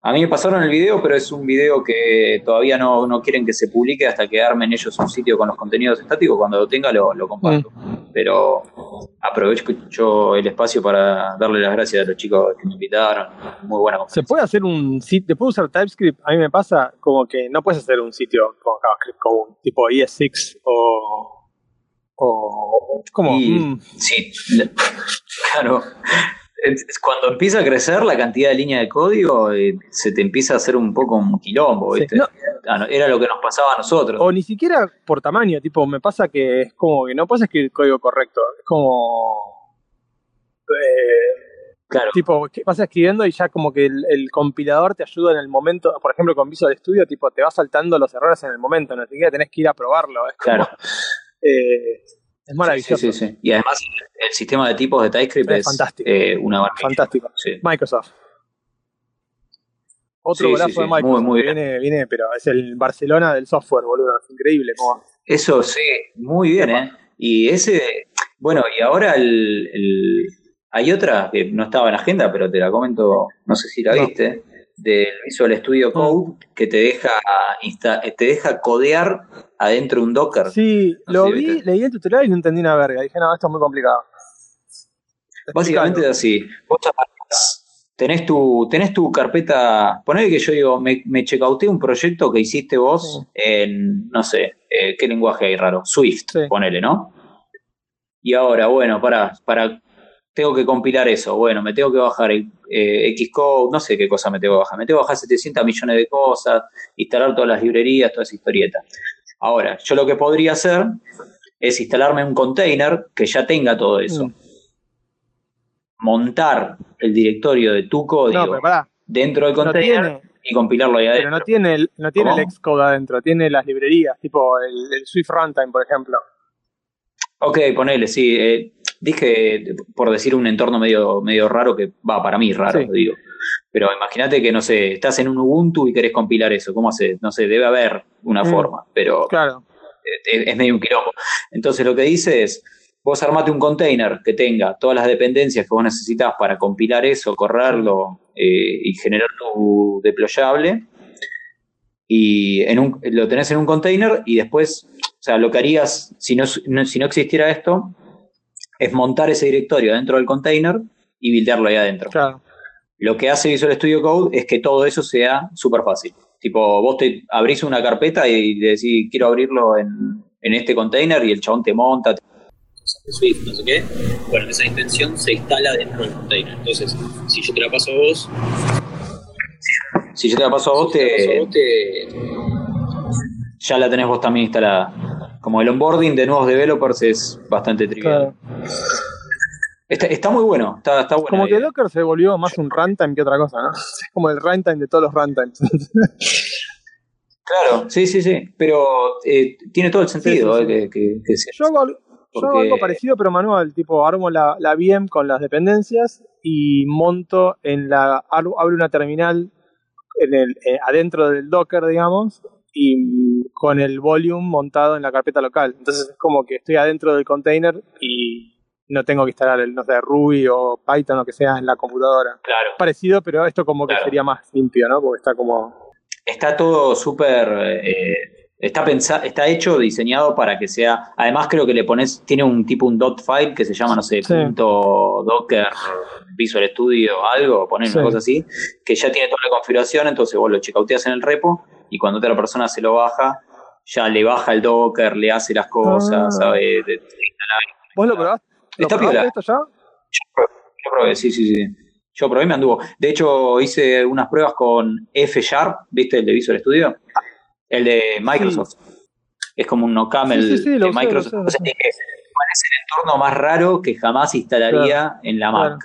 A mí me pasaron el video, pero es un video que todavía no, no quieren que se publique hasta que armen ellos un sitio con los contenidos estáticos. Cuando lo tenga lo, lo comparto. Mm. Pero aprovecho el espacio para darle las gracias a los chicos que me invitaron. Muy buena ¿Se puede hacer un sitio, de usar TypeScript? A mí me pasa como que no puedes hacer un sitio con JavaScript común, tipo ES6 o... o como... Y- mm, Sí, <laughs> claro. Cuando empieza a crecer la cantidad de líneas de código, eh, se te empieza a hacer un poco un quilombo, sí. ¿viste? No, Ah, no, Era lo que nos pasaba a nosotros. o ni siquiera por tamaño, tipo, me pasa que es como que no puedes escribir código correcto, es como... eh, Claro, tipo, vas escribiendo y ya como que el, el compilador te ayuda en el momento, por ejemplo con Visual Studio, tipo, te va saltando los errores en el momento, no siquiera tenés que ir a probarlo, es como, claro. <laughs> eh, es maravilloso, Sí, sí, sí. Y además el sistema de tipos de TypeScript Es es, fantástico. eh, una maravilla. fantástico. Microsoft. Otro golazo de Microsoft. Muy, muy que viene, viene, pero es el Barcelona del software, boludo. Es increíble como. Eso sí, muy bien, ¿eh? Y ese, bueno, y ahora el, el- hay otra que no estaba en la agenda, pero te la comento, no sé si la No. viste, del Visual Studio Code, que te deja, insta- te deja codear adentro de un Docker. Sí, No lo vi, ¿viste? leí el tutorial y no entendí una verga. Dije, no, esto es muy complicado. Básicamente es así. Vos tenés tu, tenés tu carpeta. Ponele que yo digo, me, me checkouté un proyecto que hiciste vos en, no sé, eh, qué lenguaje hay raro. Swift, Sí. ponele, ¿no? Y ahora, bueno, para, para. Tengo que compilar eso. Bueno, me tengo que bajar eh, Xcode, no sé qué cosa me tengo que bajar. Me tengo que bajar 700 millones de cosas, instalar todas las librerías, toda esa historieta. Ahora, yo lo que podría hacer es instalarme un container que ya tenga todo eso Mm. montar el directorio de tu código No, pero pará. dentro del No container tiene, y compilarlo ahí pero adentro. no tiene, el, no tiene ¿Cómo? el Xcode adentro, tiene las librerías, tipo el, el Swift Runtime, por ejemplo. Ok, ponele, sí. eh, dije, por decir un entorno medio, medio raro, que va, para mí raro, Sí. digo. Pero imagínate que, no sé, estás en un Ubuntu y querés compilar eso. ¿Cómo haces? No sé, debe haber una Mm. forma, pero Claro. es, es medio un quilombo. Entonces lo que dice es, vos armate un container que tenga todas las dependencias que vos necesitas para compilar eso, correrlo eh, y generar tu deployable. Y en un, lo tenés en un container y después, o sea, lo que harías si no, no- si no existiera esto, es montar ese directorio dentro del container y buildearlo ahí adentro. Claro. Lo que hace Visual Studio Code es que todo eso sea súper fácil. Tipo, vos te abrís una carpeta y decís, quiero abrirlo en, en este container y el chabón te monta. te- Swift, no sé qué. Bueno, esa extensión se instala dentro del container. Entonces, si yo te la paso a vos. Si yo te la paso a vos, te, ya la tenés vos también instalada. Como el onboarding de nuevos developers es bastante trivial. claro. Está, está muy bueno, está, está bueno. Como que Eh, Docker se volvió más un runtime que otra cosa, ¿no? Es como el runtime de todos los runtimes. <laughs> Claro, sí, sí, sí. Pero eh, tiene todo el sentido Sí, sí, sí. eh, que, que- que sea. Yo hago, yo algo parecido, pero manual. Tipo, armo la, la VM con las dependencias y monto en la. Abro abro una terminal en el, eh, adentro del Docker, digamos, y con el volume montado en la carpeta local. Entonces es como que estoy adentro del container y no tengo que instalar el, no sé, Ruby o Python o que sea en la computadora. Claro. Parecido, pero esto como que Claro. sería más limpio, ¿no? Porque está como. Está todo súper. eh, está pensado, está hecho, diseñado para que sea. Además, creo que le pones. Tiene un tipo un dot file que se llama, no sé, Sí. punto docker Visual Studio, algo, poner Sí. una cosa así, que ya tiene toda la configuración, entonces vos lo checkouteas en el repo y cuando otra persona se lo baja, ya le baja el Docker, le hace las cosas, Ah. ¿sabe? De- de- ¿Vos lo probaste? ¿Lo Está probaste esto ya? Yo probé, sí, sí, sí. Yo probé y me anduvo. De hecho, hice unas pruebas con F Sharp, ¿viste? El de Visual Studio. El de Microsoft. Es como un no camel Sí, sí, sí, de Microsoft. usé. dije, ¿cuál es el entorno más raro que jamás instalaría en la Mac?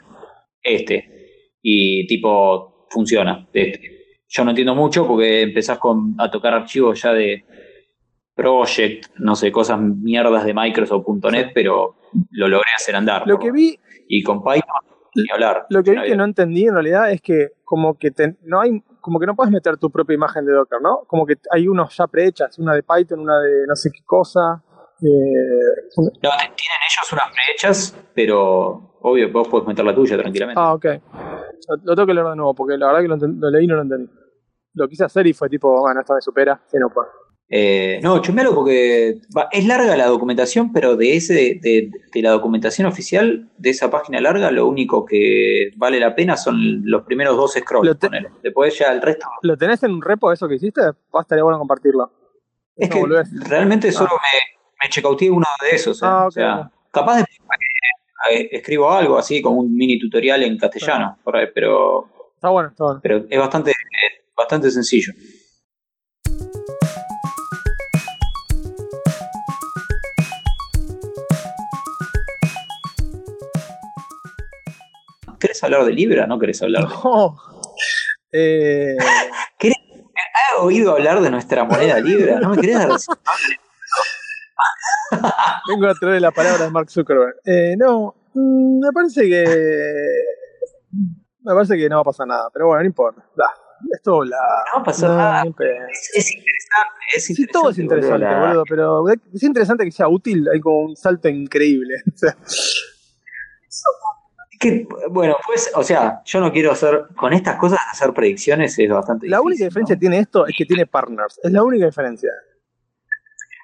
Este. Y tipo, funciona. Este. Yo no entiendo mucho porque empezás con, a tocar archivos ya de Project, no sé, cosas mierdas de Microsoft.net, pero lo logré hacer andar. Lo que lo- vi y con Python, ni hablar. Lo que vi que no entendí en realidad es que como que te- no hay como que no puedes meter tu propia imagen de Docker, ¿no? Como que hay unos ya prehechas, una de Python, una de no sé qué cosa. eh, No, tienen ellos unas prehechas, pero obvio, vos podés meter la tuya tranquilamente. ah, ok. Lo, tengo que leer de nuevo, porque la verdad que lo, leí y no lo entendí. Lo quise hacer y fue tipo, bueno, esta me supera, que no puedo. Eh, no, porque es larga la documentación, pero de ese de, la documentación oficial, de esa página larga, lo único que vale la pena son los primeros dos scrolls. Después ya el resto. ¿Lo tenés en un repo eso que hiciste? Va, estaría bueno compartirlo. Es que realmente solo ah. me, me checauteé uno de esos. ¿eh? Ah, o sea, capaz de eh, escribo algo así como un mini tutorial en castellano, pero. Está bueno, está bueno. Pero es bastante, bastante sencillo. ¿Querés hablar de Libra? ¿No querés hablar de.? No. Eh... <laughs> ¿Has oído hablar de nuestra moneda Libra? ¿No me querés dar <laughs> <laughs> Vengo a traer la palabra de Mark Zuckerberg. Eh, no, mm, me parece que. Me parece que no va a pasar nada, pero bueno, no importa. Esto la. No va a pasar nada. Es, interesante, es interesante. Sí, todo es interesante, boludo, pero es interesante que sea útil. Hay como un salto increíble. <laughs> O sea bueno, pues, o sea, yo no quiero hacer, con estas cosas hacer predicciones es bastante La única diferencia que tiene esto es que tiene partners, es la única diferencia.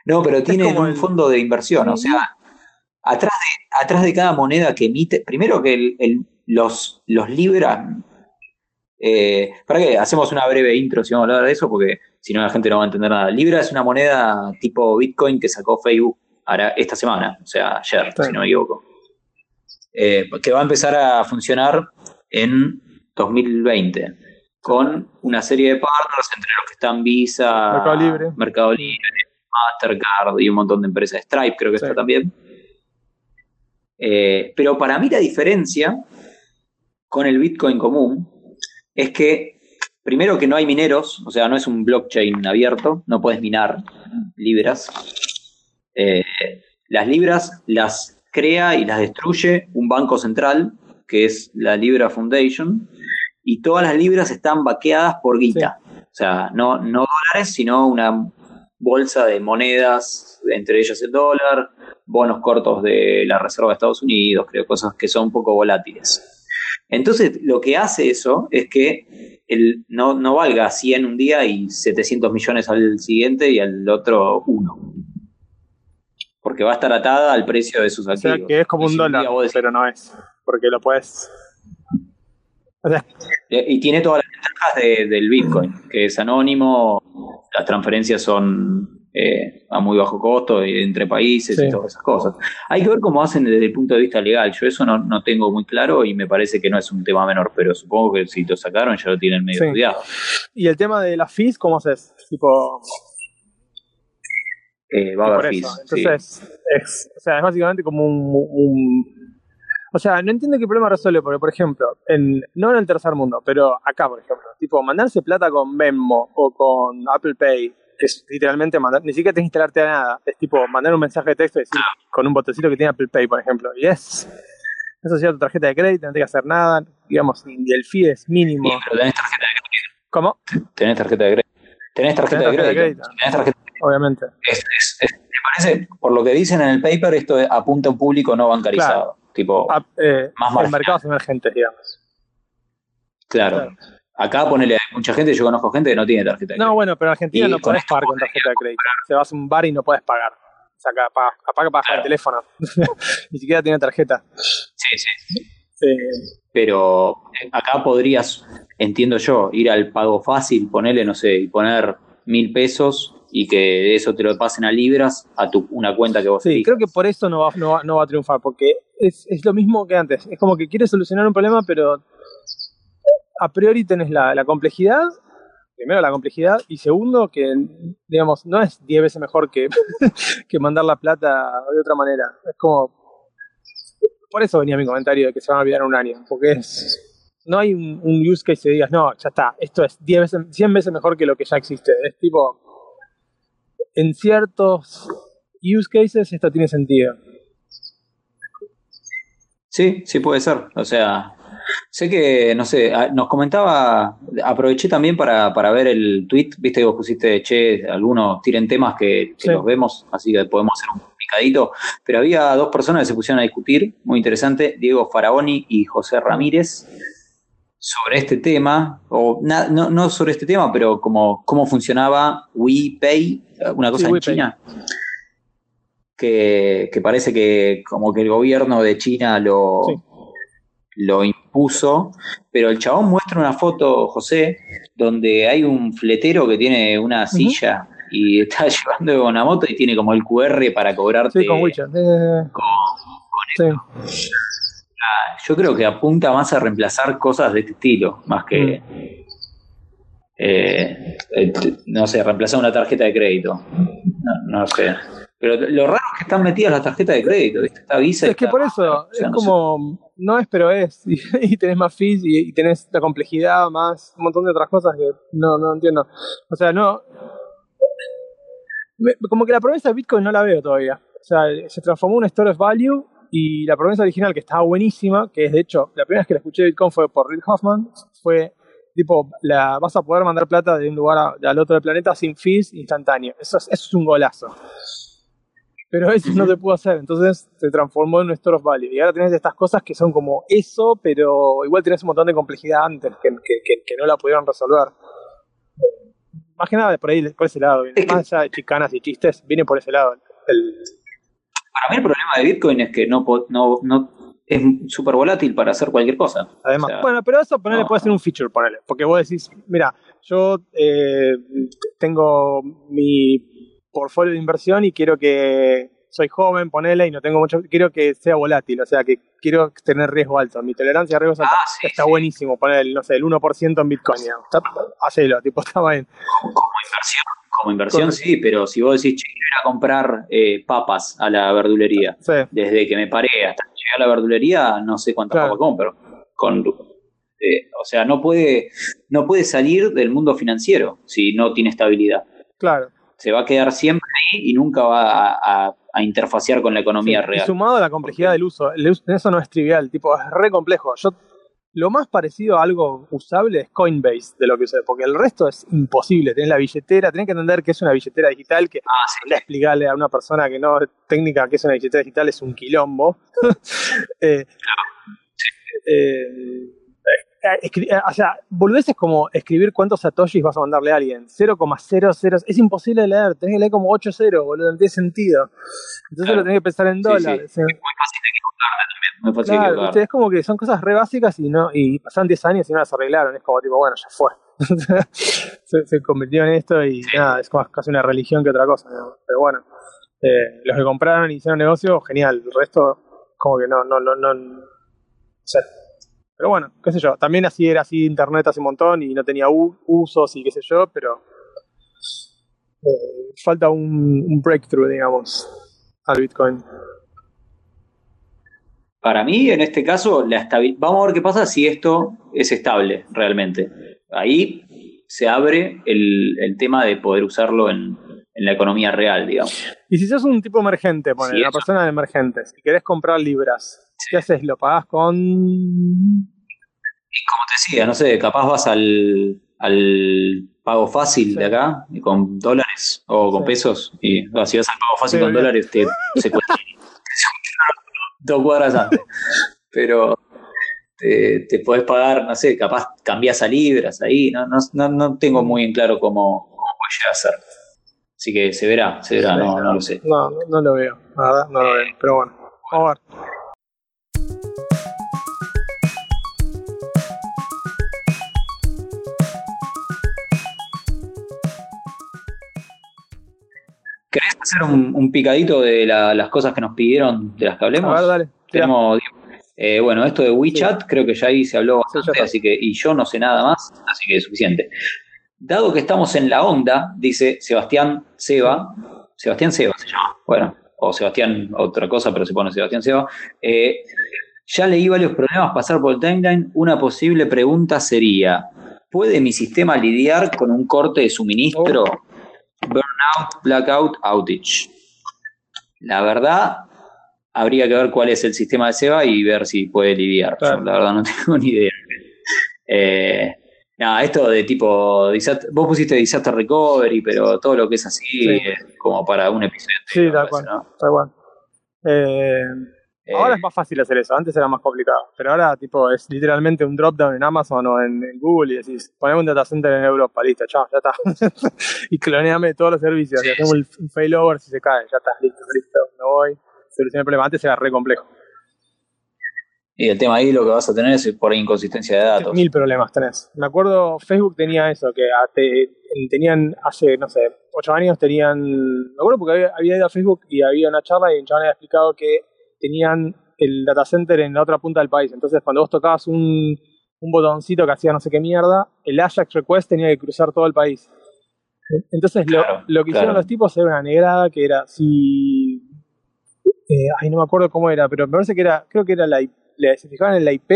No, pero tiene un fondo de inversión, o sea, atrás de, atrás de cada moneda que emite, primero que los, los Libra, eh, ¿para qué? Hacemos una breve intro si vamos a hablar de eso, porque si no la gente no va a entender nada. Libra es una moneda tipo Bitcoin que sacó Facebook ahora, esta semana, o sea, ayer, si no me equivoco. Eh, que va a empezar a funcionar en 2020 con una serie de partners entre los que están Visa, Mercado Libre, Mercado Mastercard y un montón de empresas, Stripe creo que está también. Eh, pero para mí la diferencia con el Bitcoin común es que primero que no hay mineros, o sea, no es un blockchain abierto, no puedes minar libras. Eh, las libras las crea y las destruye un banco central, que es la Libra Foundation, y todas las libras están vaqueadas por guita. O sea, no, no dólares, sino una bolsa de monedas, entre ellas el dólar, bonos cortos de la Reserva de Estados Unidos, creo, cosas que son un poco volátiles. Entonces, lo que hace eso es que el, no, no valga 100 un día y 700 millones al siguiente y al otro uno porque va a estar atada al precio de sus activos. O sea, que es como un dólar, pero no es, porque lo puedes... y tiene todas las ventajas del Bitcoin, que es anónimo, las transferencias son eh, a muy bajo costo entre países y todas esas cosas. Hay que ver cómo hacen desde el punto de vista legal. Yo eso no, tengo muy claro y me parece que no es un tema menor, pero supongo que si lo sacaron ya lo tienen medio estudiado. ¿Y el tema de las fees, cómo haces? Tipo, eh, va a haber Entonces, es, o sea, es básicamente como un, O sea, no entiendo qué problema resuelve, porque, por ejemplo, en, no en el tercer mundo, pero acá, por ejemplo, tipo, mandarse plata con Venmo o con Apple Pay, que es literalmente mandar, ni siquiera tienes que instalarte a nada, es tipo mandar un mensaje de texto y decir, con un botecito que tiene Apple Pay, por ejemplo, y es. Eso sí, tu tarjeta de crédito, no tienes que hacer nada, digamos, y el fee es mínimo. tenés tarjeta de crédito. ¿Cómo? Tenés tarjeta de crédito. Tenés tarjeta, de, crédito. Tenés tarjeta obviamente. me parece, por lo que dicen en el paper, esto apunta a un público no bancarizado. Tipo, ah, eh, más En mercados emergentes, digamos. Claro. Acá ponele mucha gente, yo conozco gente que no tiene tarjeta de crédito. No, bueno, pero en Argentina no puedes pagar con tarjeta de crédito. Se vas a un bar y no puedes pagar. O sea, que pagas el teléfono. <laughs> Ni siquiera tiene tarjeta. Sí, sí. Pero eh, acá podrías, entiendo yo, ir al pago fácil, ponerle, no sé, y poner mil pesos y que eso te lo pasen a libras a tu una cuenta que vos Sí, creo que por eso no va, no, va, a triunfar, porque es, lo mismo que antes. Es como que quieres solucionar un problema, pero a priori tenés la, complejidad, primero la complejidad, y segundo que, digamos, no es 10 veces mejor que, <laughs> que mandar la plata de otra manera. Es como... Por eso venía mi comentario de que se van a olvidar un año, porque es no hay un, use case que digas, no, ya está, esto es 10 veces, 100 veces mejor que lo que ya existe. Es tipo, en ciertos use cases esto tiene sentido. Sí, sí puede ser. O sea, sé que, no sé, ah, nos comentaba, aproveché también para, ver el tweet, viste que vos pusiste, che, algunos tiren temas que, los vemos, así que podemos hacer un picadito, pero había dos personas que se pusieron a discutir, muy interesante, Diego Faraoni y José Ramírez, sobre este tema, o no, no, sobre este tema, pero como cómo funcionaba WePay, una cosa en China, que, parece que como que el gobierno de China lo, lo impuso, pero el chabón muestra una foto, José, donde hay un fletero que tiene una silla y <laughs> está llevando una moto y tiene como el QR para cobrarte. Sí, con WeChat. Eh, Ah, yo creo que apunta más a reemplazar cosas de este estilo, más que, mm. eh, eh, no sé, reemplazar una tarjeta de crédito. No, sé. Pero lo raro que están metidas las tarjetas de crédito, Esta Visa. Es que por eso, es como, no es, pero es. <laughs> Y, tenés más fees y, tenés la complejidad, más un montón de otras cosas que no, no entiendo. O sea, no. como que la promesa de Bitcoin no la veo todavía. O sea, se transformó en un store of value y la promesa original, que estaba buenísima, que es de hecho, la primera vez que la escuché de Bitcoin fue por Reid Hoffman, fue tipo, la, vas a poder mandar plata de un lugar al otro del planeta sin fees instantáneo. Eso es, eso es un golazo. Pero eso no se pudo hacer, entonces se transformó en un store of value. Y ahora tenés estas cosas que son como eso, pero igual tenés un montón de complejidad antes que, que, no la pudieron resolver. Más que nada por ahí, por ese lado. Más allá de chicanas y chistes, viene por ese lado. El, para mí el problema de Bitcoin es que no, no, no es súper volátil para hacer cualquier cosa. Además, bueno, pero eso ponerle puede ser un feature, ponele, porque vos decís, mira, yo eh, tengo mi portfolio de inversión y quiero que soy joven, ponele, y no tengo mucho, quiero que sea volátil, o sea, que quiero tener riesgo alto. Mi tolerancia a riesgo alto ah, está buenísimo, poner, no sé, el 1% en Bitcoin. hacelo, tipo, está bien. Como inversión como inversión sí, pero si vos decís, che, quiero ir a comprar eh, papas a la verdulería, desde que me paré hasta que llegué a la verdulería, no sé cuántas papas compro. Con, eh, o sea, no puede, no puede salir del mundo financiero si no tiene estabilidad. Claro. Se va a quedar siempre ahí y nunca va a, interfaciar con la economía real. Y sumado a la complejidad del uso, eso no es trivial, tipo, es re complejo. Yo lo más parecido a algo usable es Coinbase de lo que usé, porque el resto es imposible. Tenés la billetera, tenés que entender que es una billetera digital, que ah, explicarle a una persona que no es técnica que es una billetera digital es un quilombo. <laughs> eh, eh, eh, o sea, es como escribir cuántos satoshis vas a mandarle a alguien. 0,00. Es imposible de leer. Tenés que leer como 8 0, boludo. No tiene sentido. Entonces lo tenés que pensar en dólares. Es muy fácil de claro, es como que son cosas re básicas y no y pasan 10 años y no las arreglaron. Es como tipo, bueno, ya fue. <laughs> se, convirtió en esto y nada, es como casi una religión que otra cosa. Pero bueno, eh, los que compraron y hicieron negocio, genial. El resto, como que no, no, no, no. sé. Pero bueno, qué sé yo. También así era así internet hace un montón y no tenía usos y qué sé yo, pero eh, falta un, un breakthrough, digamos, al Bitcoin. Para mí, en este caso, la vamos a ver qué pasa si esto es estable realmente. Ahí se abre el, tema de poder usarlo en, la economía real, digamos. Y si sos un tipo emergente, pone, una persona emergente, si querés comprar libras, ¿qué haces? ¿Lo pagás con...? Y como te decía, no sé, capaz vas al, pago fácil de acá, con dólares o con pesos, y si vas al pago fácil con dólares, te secuestran. <laughs> dos cuadras antes. Pero te, te, podés pagar, no sé, capaz cambias a libras ahí, no, no, no tengo muy en claro cómo, cómo puede a ser. Así que se verá, se verá, no, no lo sé. No, no lo veo, la verdad, no lo veo. Pero bueno, vamos a ver. Hacer un, picadito de las cosas que nos pidieron, de las que hablemos? A ver, dale. Tenemos, eh, bueno, esto de WeChat, creo que ya ahí se habló bastante, así que, y yo no sé nada más, así que es suficiente. Dado que estamos en la onda, dice Sebastián Seba, Sebastián Seba se llama, bueno, o Sebastián otra cosa, pero se pone Sebastián Seba, eh, ya leí varios problemas pasar por el timeline, una posible pregunta sería, ¿puede mi sistema lidiar con un corte de suministro? Oh. Burnout, blackout, outage. La verdad, habría que ver cuál es el sistema de SEBA y ver si puede lidiar. la verdad no <laughs> tengo ni idea. Eh, nada, esto de tipo, vos pusiste disaster recovery, pero todo lo que es así es como para un episodio. Sí, tal cual, tal cual. Eh, Ahora Eh, es más fácil hacer eso, antes era más complicado. Pero ahora, tipo, es literalmente un drop-down en Amazon o en, en Google y decís, poneme un data center en Europa, listo, chao, ya está. <laughs> y cloneame todos los servicios, Sí, y hacemos un failover si se cae, ya está, listo, listo, me voy. Solucioné el problema, antes era re complejo. y el tema ahí lo que vas a tener es por inconsistencia de datos. Mil problemas tenés. Me acuerdo, Facebook tenía eso, que te- tenían hace, no sé, ocho años tenían, me acuerdo porque había, había ido a Facebook y había una charla y un chaval había explicado que tenían el data center en la otra punta del país. Entonces, cuando vos tocabas un, un botoncito que hacía no sé qué mierda, el Ajax request tenía que cruzar todo el país. Entonces, lo, Claro, lo que hicieron los tipos era una negrada que era si. eh, ay, no me acuerdo cómo era, pero me parece que era, creo que era la, le- se fijaban en la IP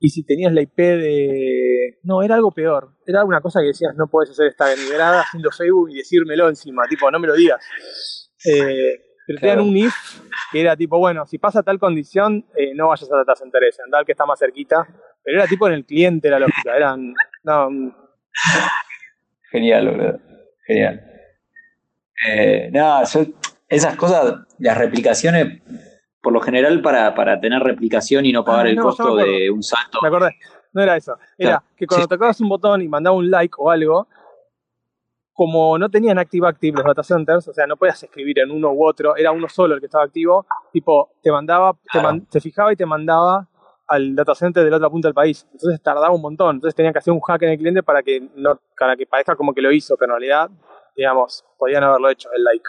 y si tenías la IP de. No, era algo peor. Era una cosa que decías, no puedes hacer esta negrada haciendo Facebook y decírmelo encima, tipo, no me lo digas. Eh, pero Claro. tenían un if que era tipo, bueno, si pasa tal condición, eh, no vayas a center ese, andá al que está más cerquita. Pero era tipo en el cliente la lógica, eran. No, mm, Genial, boludo. Genial. Eh, nada, yo- esas cosas, las replicaciones, por lo general, para, para tener replicación y no pagar Ah, el no, costo de un salto. me acordé. No era eso. Era Claro, que cuando sí. tocabas un botón y mandaba un like o algo, como no tenían active active los data centers, o sea, no podías escribir en uno u otro, era uno solo el que estaba activo, tipo, te mandaba, te, man- te fijaba y te mandaba al data center de la otra punta del país. Entonces tardaba un montón. Entonces tenían que hacer un hack en el cliente para que no, para que parezca como que lo hizo, pero en realidad, digamos, podían haberlo hecho el like.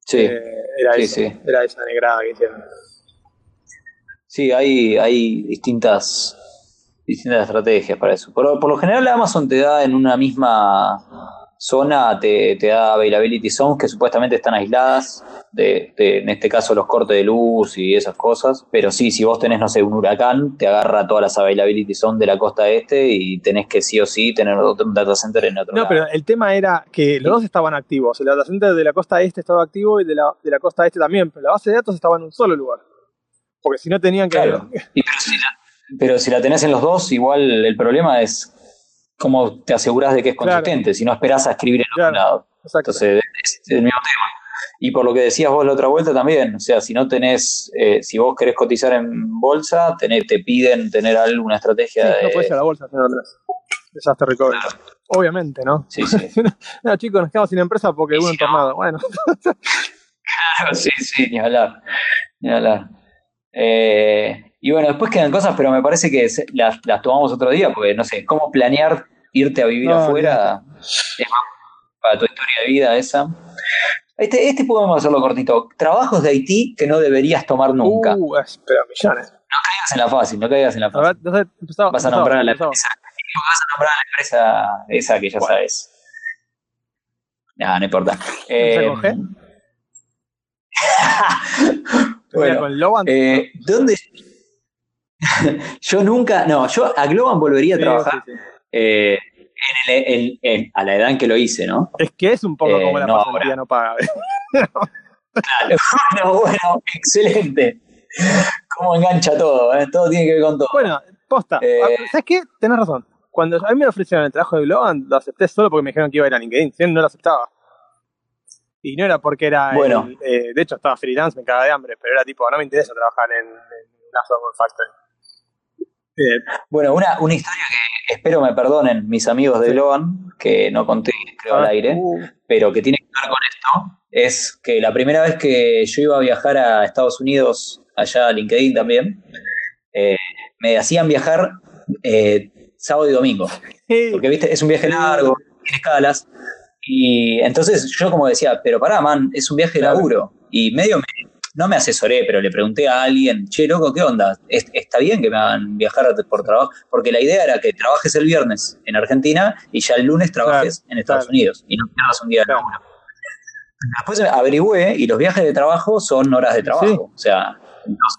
Sí, Eh, era sí, eso, sí. era esa negrada que hicieron. sí, hay, hay distintas, distintas estrategias para eso. Por, por lo general, Amazon te da en una misma zona, te, te da availability zones que supuestamente están aisladas, de, de, en este caso los cortes de luz y esas cosas. Pero sí, si vos tenés, no sé, un huracán, te agarra todas las availability zones de la costa este y tenés que sí o sí tener otro- un data center en otro No, lado. pero el tema era que los dos estaban activos. El data center de la costa este estaba activo y de la, de la costa este también, pero la base de datos estaba en un solo lugar. Porque si no tenían que... Claro. <laughs> Y pero, si la, pero si la tenés en los dos, igual el problema es cómo te aseguras de que es Claro. consistente, si no esperás a escribir en Claro. otro lado. Exacto. Entonces, es el mismo tema. Y por lo que decías vos la otra vuelta también, o sea, si no tenés, eh, si vos querés cotizar en bolsa, tenés, te piden tener alguna Sí, estrategia no de... puedes ir a la bolsa no lo tenés. Desastre recovery. Obviamente, ¿no? Sí, sí. <laughs> no, chicos, nos quedamos sin empresa porque hubo si un no. tornado. Bueno, <laughs> sí, sí, ni hablar. Ni hablar. Eh, y bueno, después quedan cosas, pero me parece que las, las tomamos otro día, porque no sé, cómo planear irte a vivir No, afuera es más para tu historia de vida esa. Este, este podemos hacerlo cortito. Trabajos de Haití que no deberías tomar nunca. No Uh, es- pero millones. caigas en la fácil, no caigas en la fácil. empezaba. Vas a empezaba, nombrar a la empezaba. empresa. Vas a nombrar a la empresa esa que ya Bueno. sabes. No, no importa. ¿Empieza Eh, con G? <laughs> bueno, con Loban. Eh, ¿Dónde? <laughs> yo nunca, no, yo a Globan volvería a trabajar sí, sí. eh, en el- en- en- a la edad en que lo hice, ¿no? Es que es un poco Eh, como la no, pasantía no paga. <laughs> bueno, <laughs> bueno, excelente. Cómo engancha todo, ¿eh? todo tiene que ver con todo. Bueno, posta. Eh. ¿Sabes qué? Tenés razón. Cuando a mí me ofrecieron el trabajo de Globan, lo acepté solo porque me dijeron que iba a ir a LinkedIn. Si no, no lo aceptaba. Y no era porque era. el- Bueno. eh, de hecho, estaba freelance, me cagaba de hambre, pero era tipo, no me interesa trabajar en, en una software factory. Bueno, una, una historia que espero me perdonen mis amigos de Sí. Globan, que no conté, creo, al ah, aire. uh, pero que tiene que ver con esto, es que la primera vez que yo iba a viajar a Estados Unidos, allá a LinkedIn también, eh, me hacían viajar eh, sábado y domingo, porque viste, es un viaje largo, tiene escalas, y entonces yo como decía, pero pará, man, es un viaje de laburo, y medio me, no me asesoré, pero le pregunté a alguien, che, loco, ¿qué onda? ¿Es- ¿Está bien que me hagan viajar por trabajo? Porque la idea era que trabajes el viernes en Argentina y ya el lunes trabajes en Estados claro. Unidos y no pierdas un día de Claro. laburo. Después averigüé y los viajes de trabajo son horas de trabajo. Sí. O sea,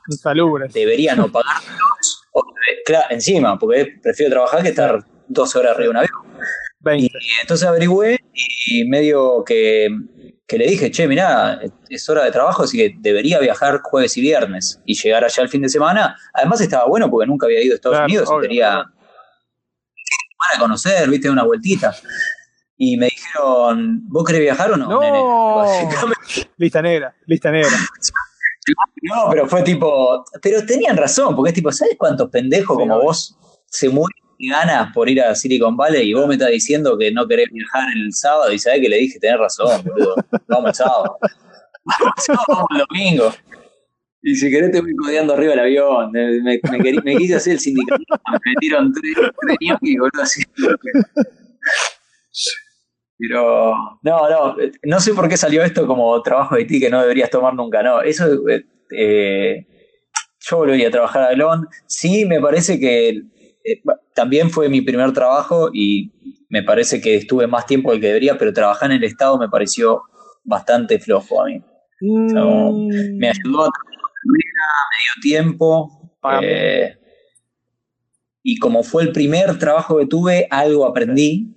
insalubres. deberían o pagártelos o, claro, encima, porque prefiero trabajar que estar 12 horas arriba de un avión. 20. Y entonces averigüé y medio que, que le dije, che, mirá, es hora de trabajo, así que debería viajar jueves y viernes y llegar allá el fin de semana. Además estaba bueno porque nunca había ido a Estados Claro, Unidos obvio, quería claro. para conocer, viste, una vueltita. Y me dijeron, ¿vos querés viajar o no, No. nene? Lista negra, lista negra. <laughs> No, pero fue tipo. Pero tenían razón, porque es tipo, ¿sabes cuántos pendejos como vos se mueren ganas por ir a Silicon Valley y vos me estás diciendo que no querés viajar el sábado y sabés que le dije, tenés razón, boludo. Vamos el sábado. Vamos el sábado, vamos el domingo. Y si querés te voy codeando arriba del avión. Me, me, quise hacer el sindicalismo, me metieron tres, tres ñoquis, boludo, así. Pero, no, no, no sé por qué salió esto como trabajo de ti que no deberías tomar nunca, no. Eso, eh, eh, yo volvería a trabajar a Elon. Sí, me parece que eh, también fue mi primer trabajo y me parece que estuve más tiempo del que debería, pero trabajar en el Estado me pareció bastante flojo a mí. Mm, Me ayudó a trabajar medio tiempo. Eh, y como fue el primer trabajo que tuve, algo aprendí.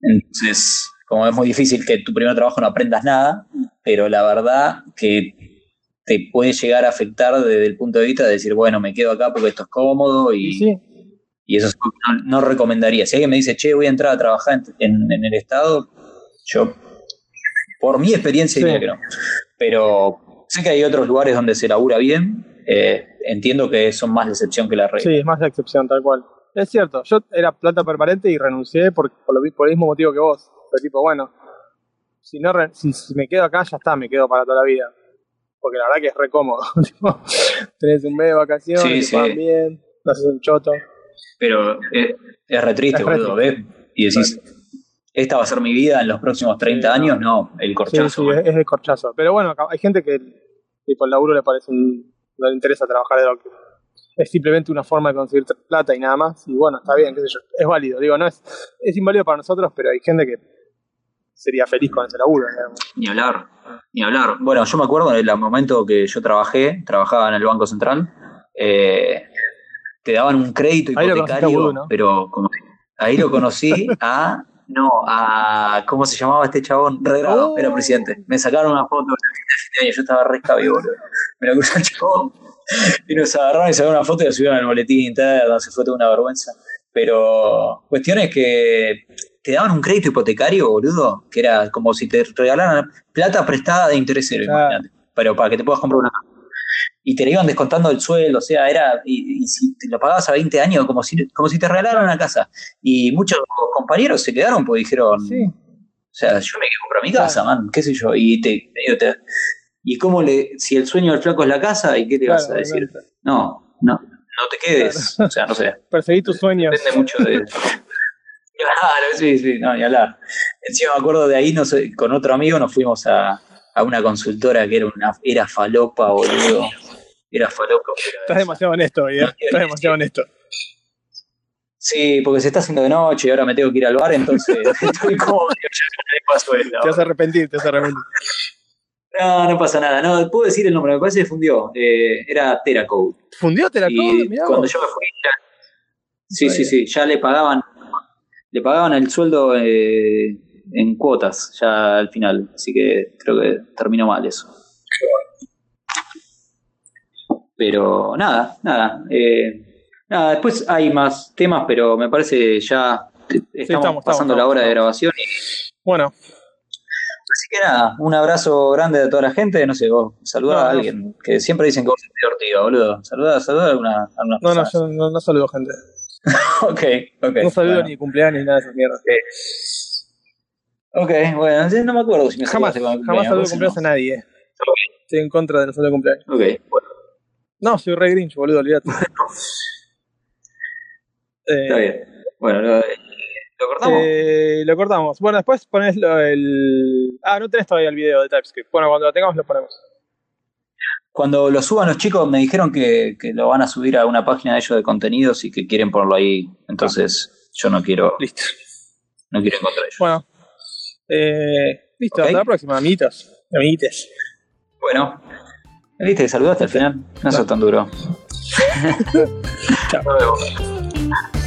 Entonces, como es muy difícil que tu primer trabajo no aprendas nada, pero la verdad que te puede llegar a afectar desde el punto de vista de decir, bueno, me quedo acá porque esto es cómodo y, sí, y eso es algo que no, no recomendaría. Si alguien me dice, che, voy a entrar a trabajar en, en- en el Estado, yo, por mi experiencia, Sí. diría que no. Pero sé que hay otros lugares donde se labura bien. eh, entiendo que son más la excepción que la regla. sí, es más la excepción, tal cual. Es cierto, yo era planta permanente y renuncié por, por, lo, por el mismo motivo que vos. Fue tipo, bueno, si, no re- si, si me quedo acá, ya está, me quedo para toda la vida. Porque la verdad que es re cómodo. <laughs> tenés un mes de vacaciones, Sí, te sí. bien, no haces un choto. Pero es, es re triste, Es boludo. ¿ves? Y decís, esta va a ser mi vida en los próximos 30 Sí, no. años. No, el corchazo. sí, es, es de corchazo. Pero bueno, hay gente que tipo, el laburo le parece un- no le interesa trabajar de lo que es simplemente una forma de conseguir plata y nada más. Y bueno, está bien, qué sé yo. Es válido. Digo, no es, es inválido para nosotros, pero hay gente que sería feliz con ese laburo. digamos. Ni hablar, ni hablar. Bueno, yo me acuerdo del momento que yo trabajé, trabajaba en el Banco Central, eh, te daban un crédito hipotecario, pero como- ahí lo conocí a, no, a, ¿cómo se llamaba este chabón? Regrado, Oh. era presidente. Me sacaron una foto de fin de año, yo estaba re escabido, boludo. Me lo cruzó el chabón y nos agarraron y sacaron una foto y la subieron al boletín interno, se fue toda una vergüenza. Pero cuestión es que te daban un crédito hipotecario, boludo, que era como si te regalaran plata prestada de interés cero, Claro. imagínate. Pero para que te puedas comprar una casa. Y te la iban descontando del sueldo, o sea, era. Y, y si te lo pagabas a 20 años, como si, como si te regalaran una casa. Y muchos compañeros se quedaron porque dijeron. Sí. O sea, yo me quiero comprar mi casa, man, qué sé yo. Y te, medio te- ¿Y cómo le. Si el sueño del flaco es la casa, ¿y qué te vas a decir? No, no, no te quedes. O sea, no sé. Perseguí tus sueños. Depende mucho de. Claro, sí, sí, no, ni hablar. Encima me acuerdo de ahí, no sé, con otro amigo nos fuimos a, a una consultora que era una era falopa, boludo. Era falopa. Estás demasiado honesto, Miguel. No Estás demasiado honesto. Sí, porque se está haciendo de noche y ahora me tengo que ir al bar, entonces <laughs> estoy ya paso esto. Te vas a arrepentir, te vas a arrepentir. No, no pasa nada. No, puedo decir el nombre, me parece que fundió. Eh, era Teracode. ¿Fundió te la Y Mirá cuando vos. yo me fui, ya- sí, sí, sí, ya le pagaban, le pagaban el sueldo eh, en cuotas ya al final, así que creo que terminó mal eso. Pero nada, nada, eh, nada. Después hay más temas, pero me parece ya estamos, estamos, pasando estamos, la hora de grabación. Y, Bueno, así que nada, un abrazo grande a toda la gente. No sé, vos saludá No, a no. alguien que siempre dicen que vos sos divertido, boludo. Saludá, saludá a alguna, a no, no, yo no, no saludo gente. <laughs> Ok, ok. No saludo bueno. ni cumpleaños ni nada de esas mierdas. Ok, bueno, sí, no me acuerdo si me Jamás, jamás saludo cumpleaños a nadie. Estoy en contra de los saludos de cumpleaños. Ok, bueno, No, soy re grinch, boludo, olvídate. Eh, está bien. Bueno, lo, ¿lo cortamos? eh, lo cortamos. Bueno, después pones lo- el. Ah, no tenés todavía el video de TypeScript. Bueno, cuando lo tengamos lo ponemos. Cuando lo suban los chicos me dijeron que, que lo van a subir a una página de ellos de contenidos y que quieren ponerlo ahí. Entonces yo no quiero, Listo. no quiero encontrar ellos. Bueno. Eh, listo, hasta la próxima, amiguitos. Amiguites. Bueno, viste, saludaste al final. No sos tan duro. <laughs> <laughs> Chao. Nos vemos.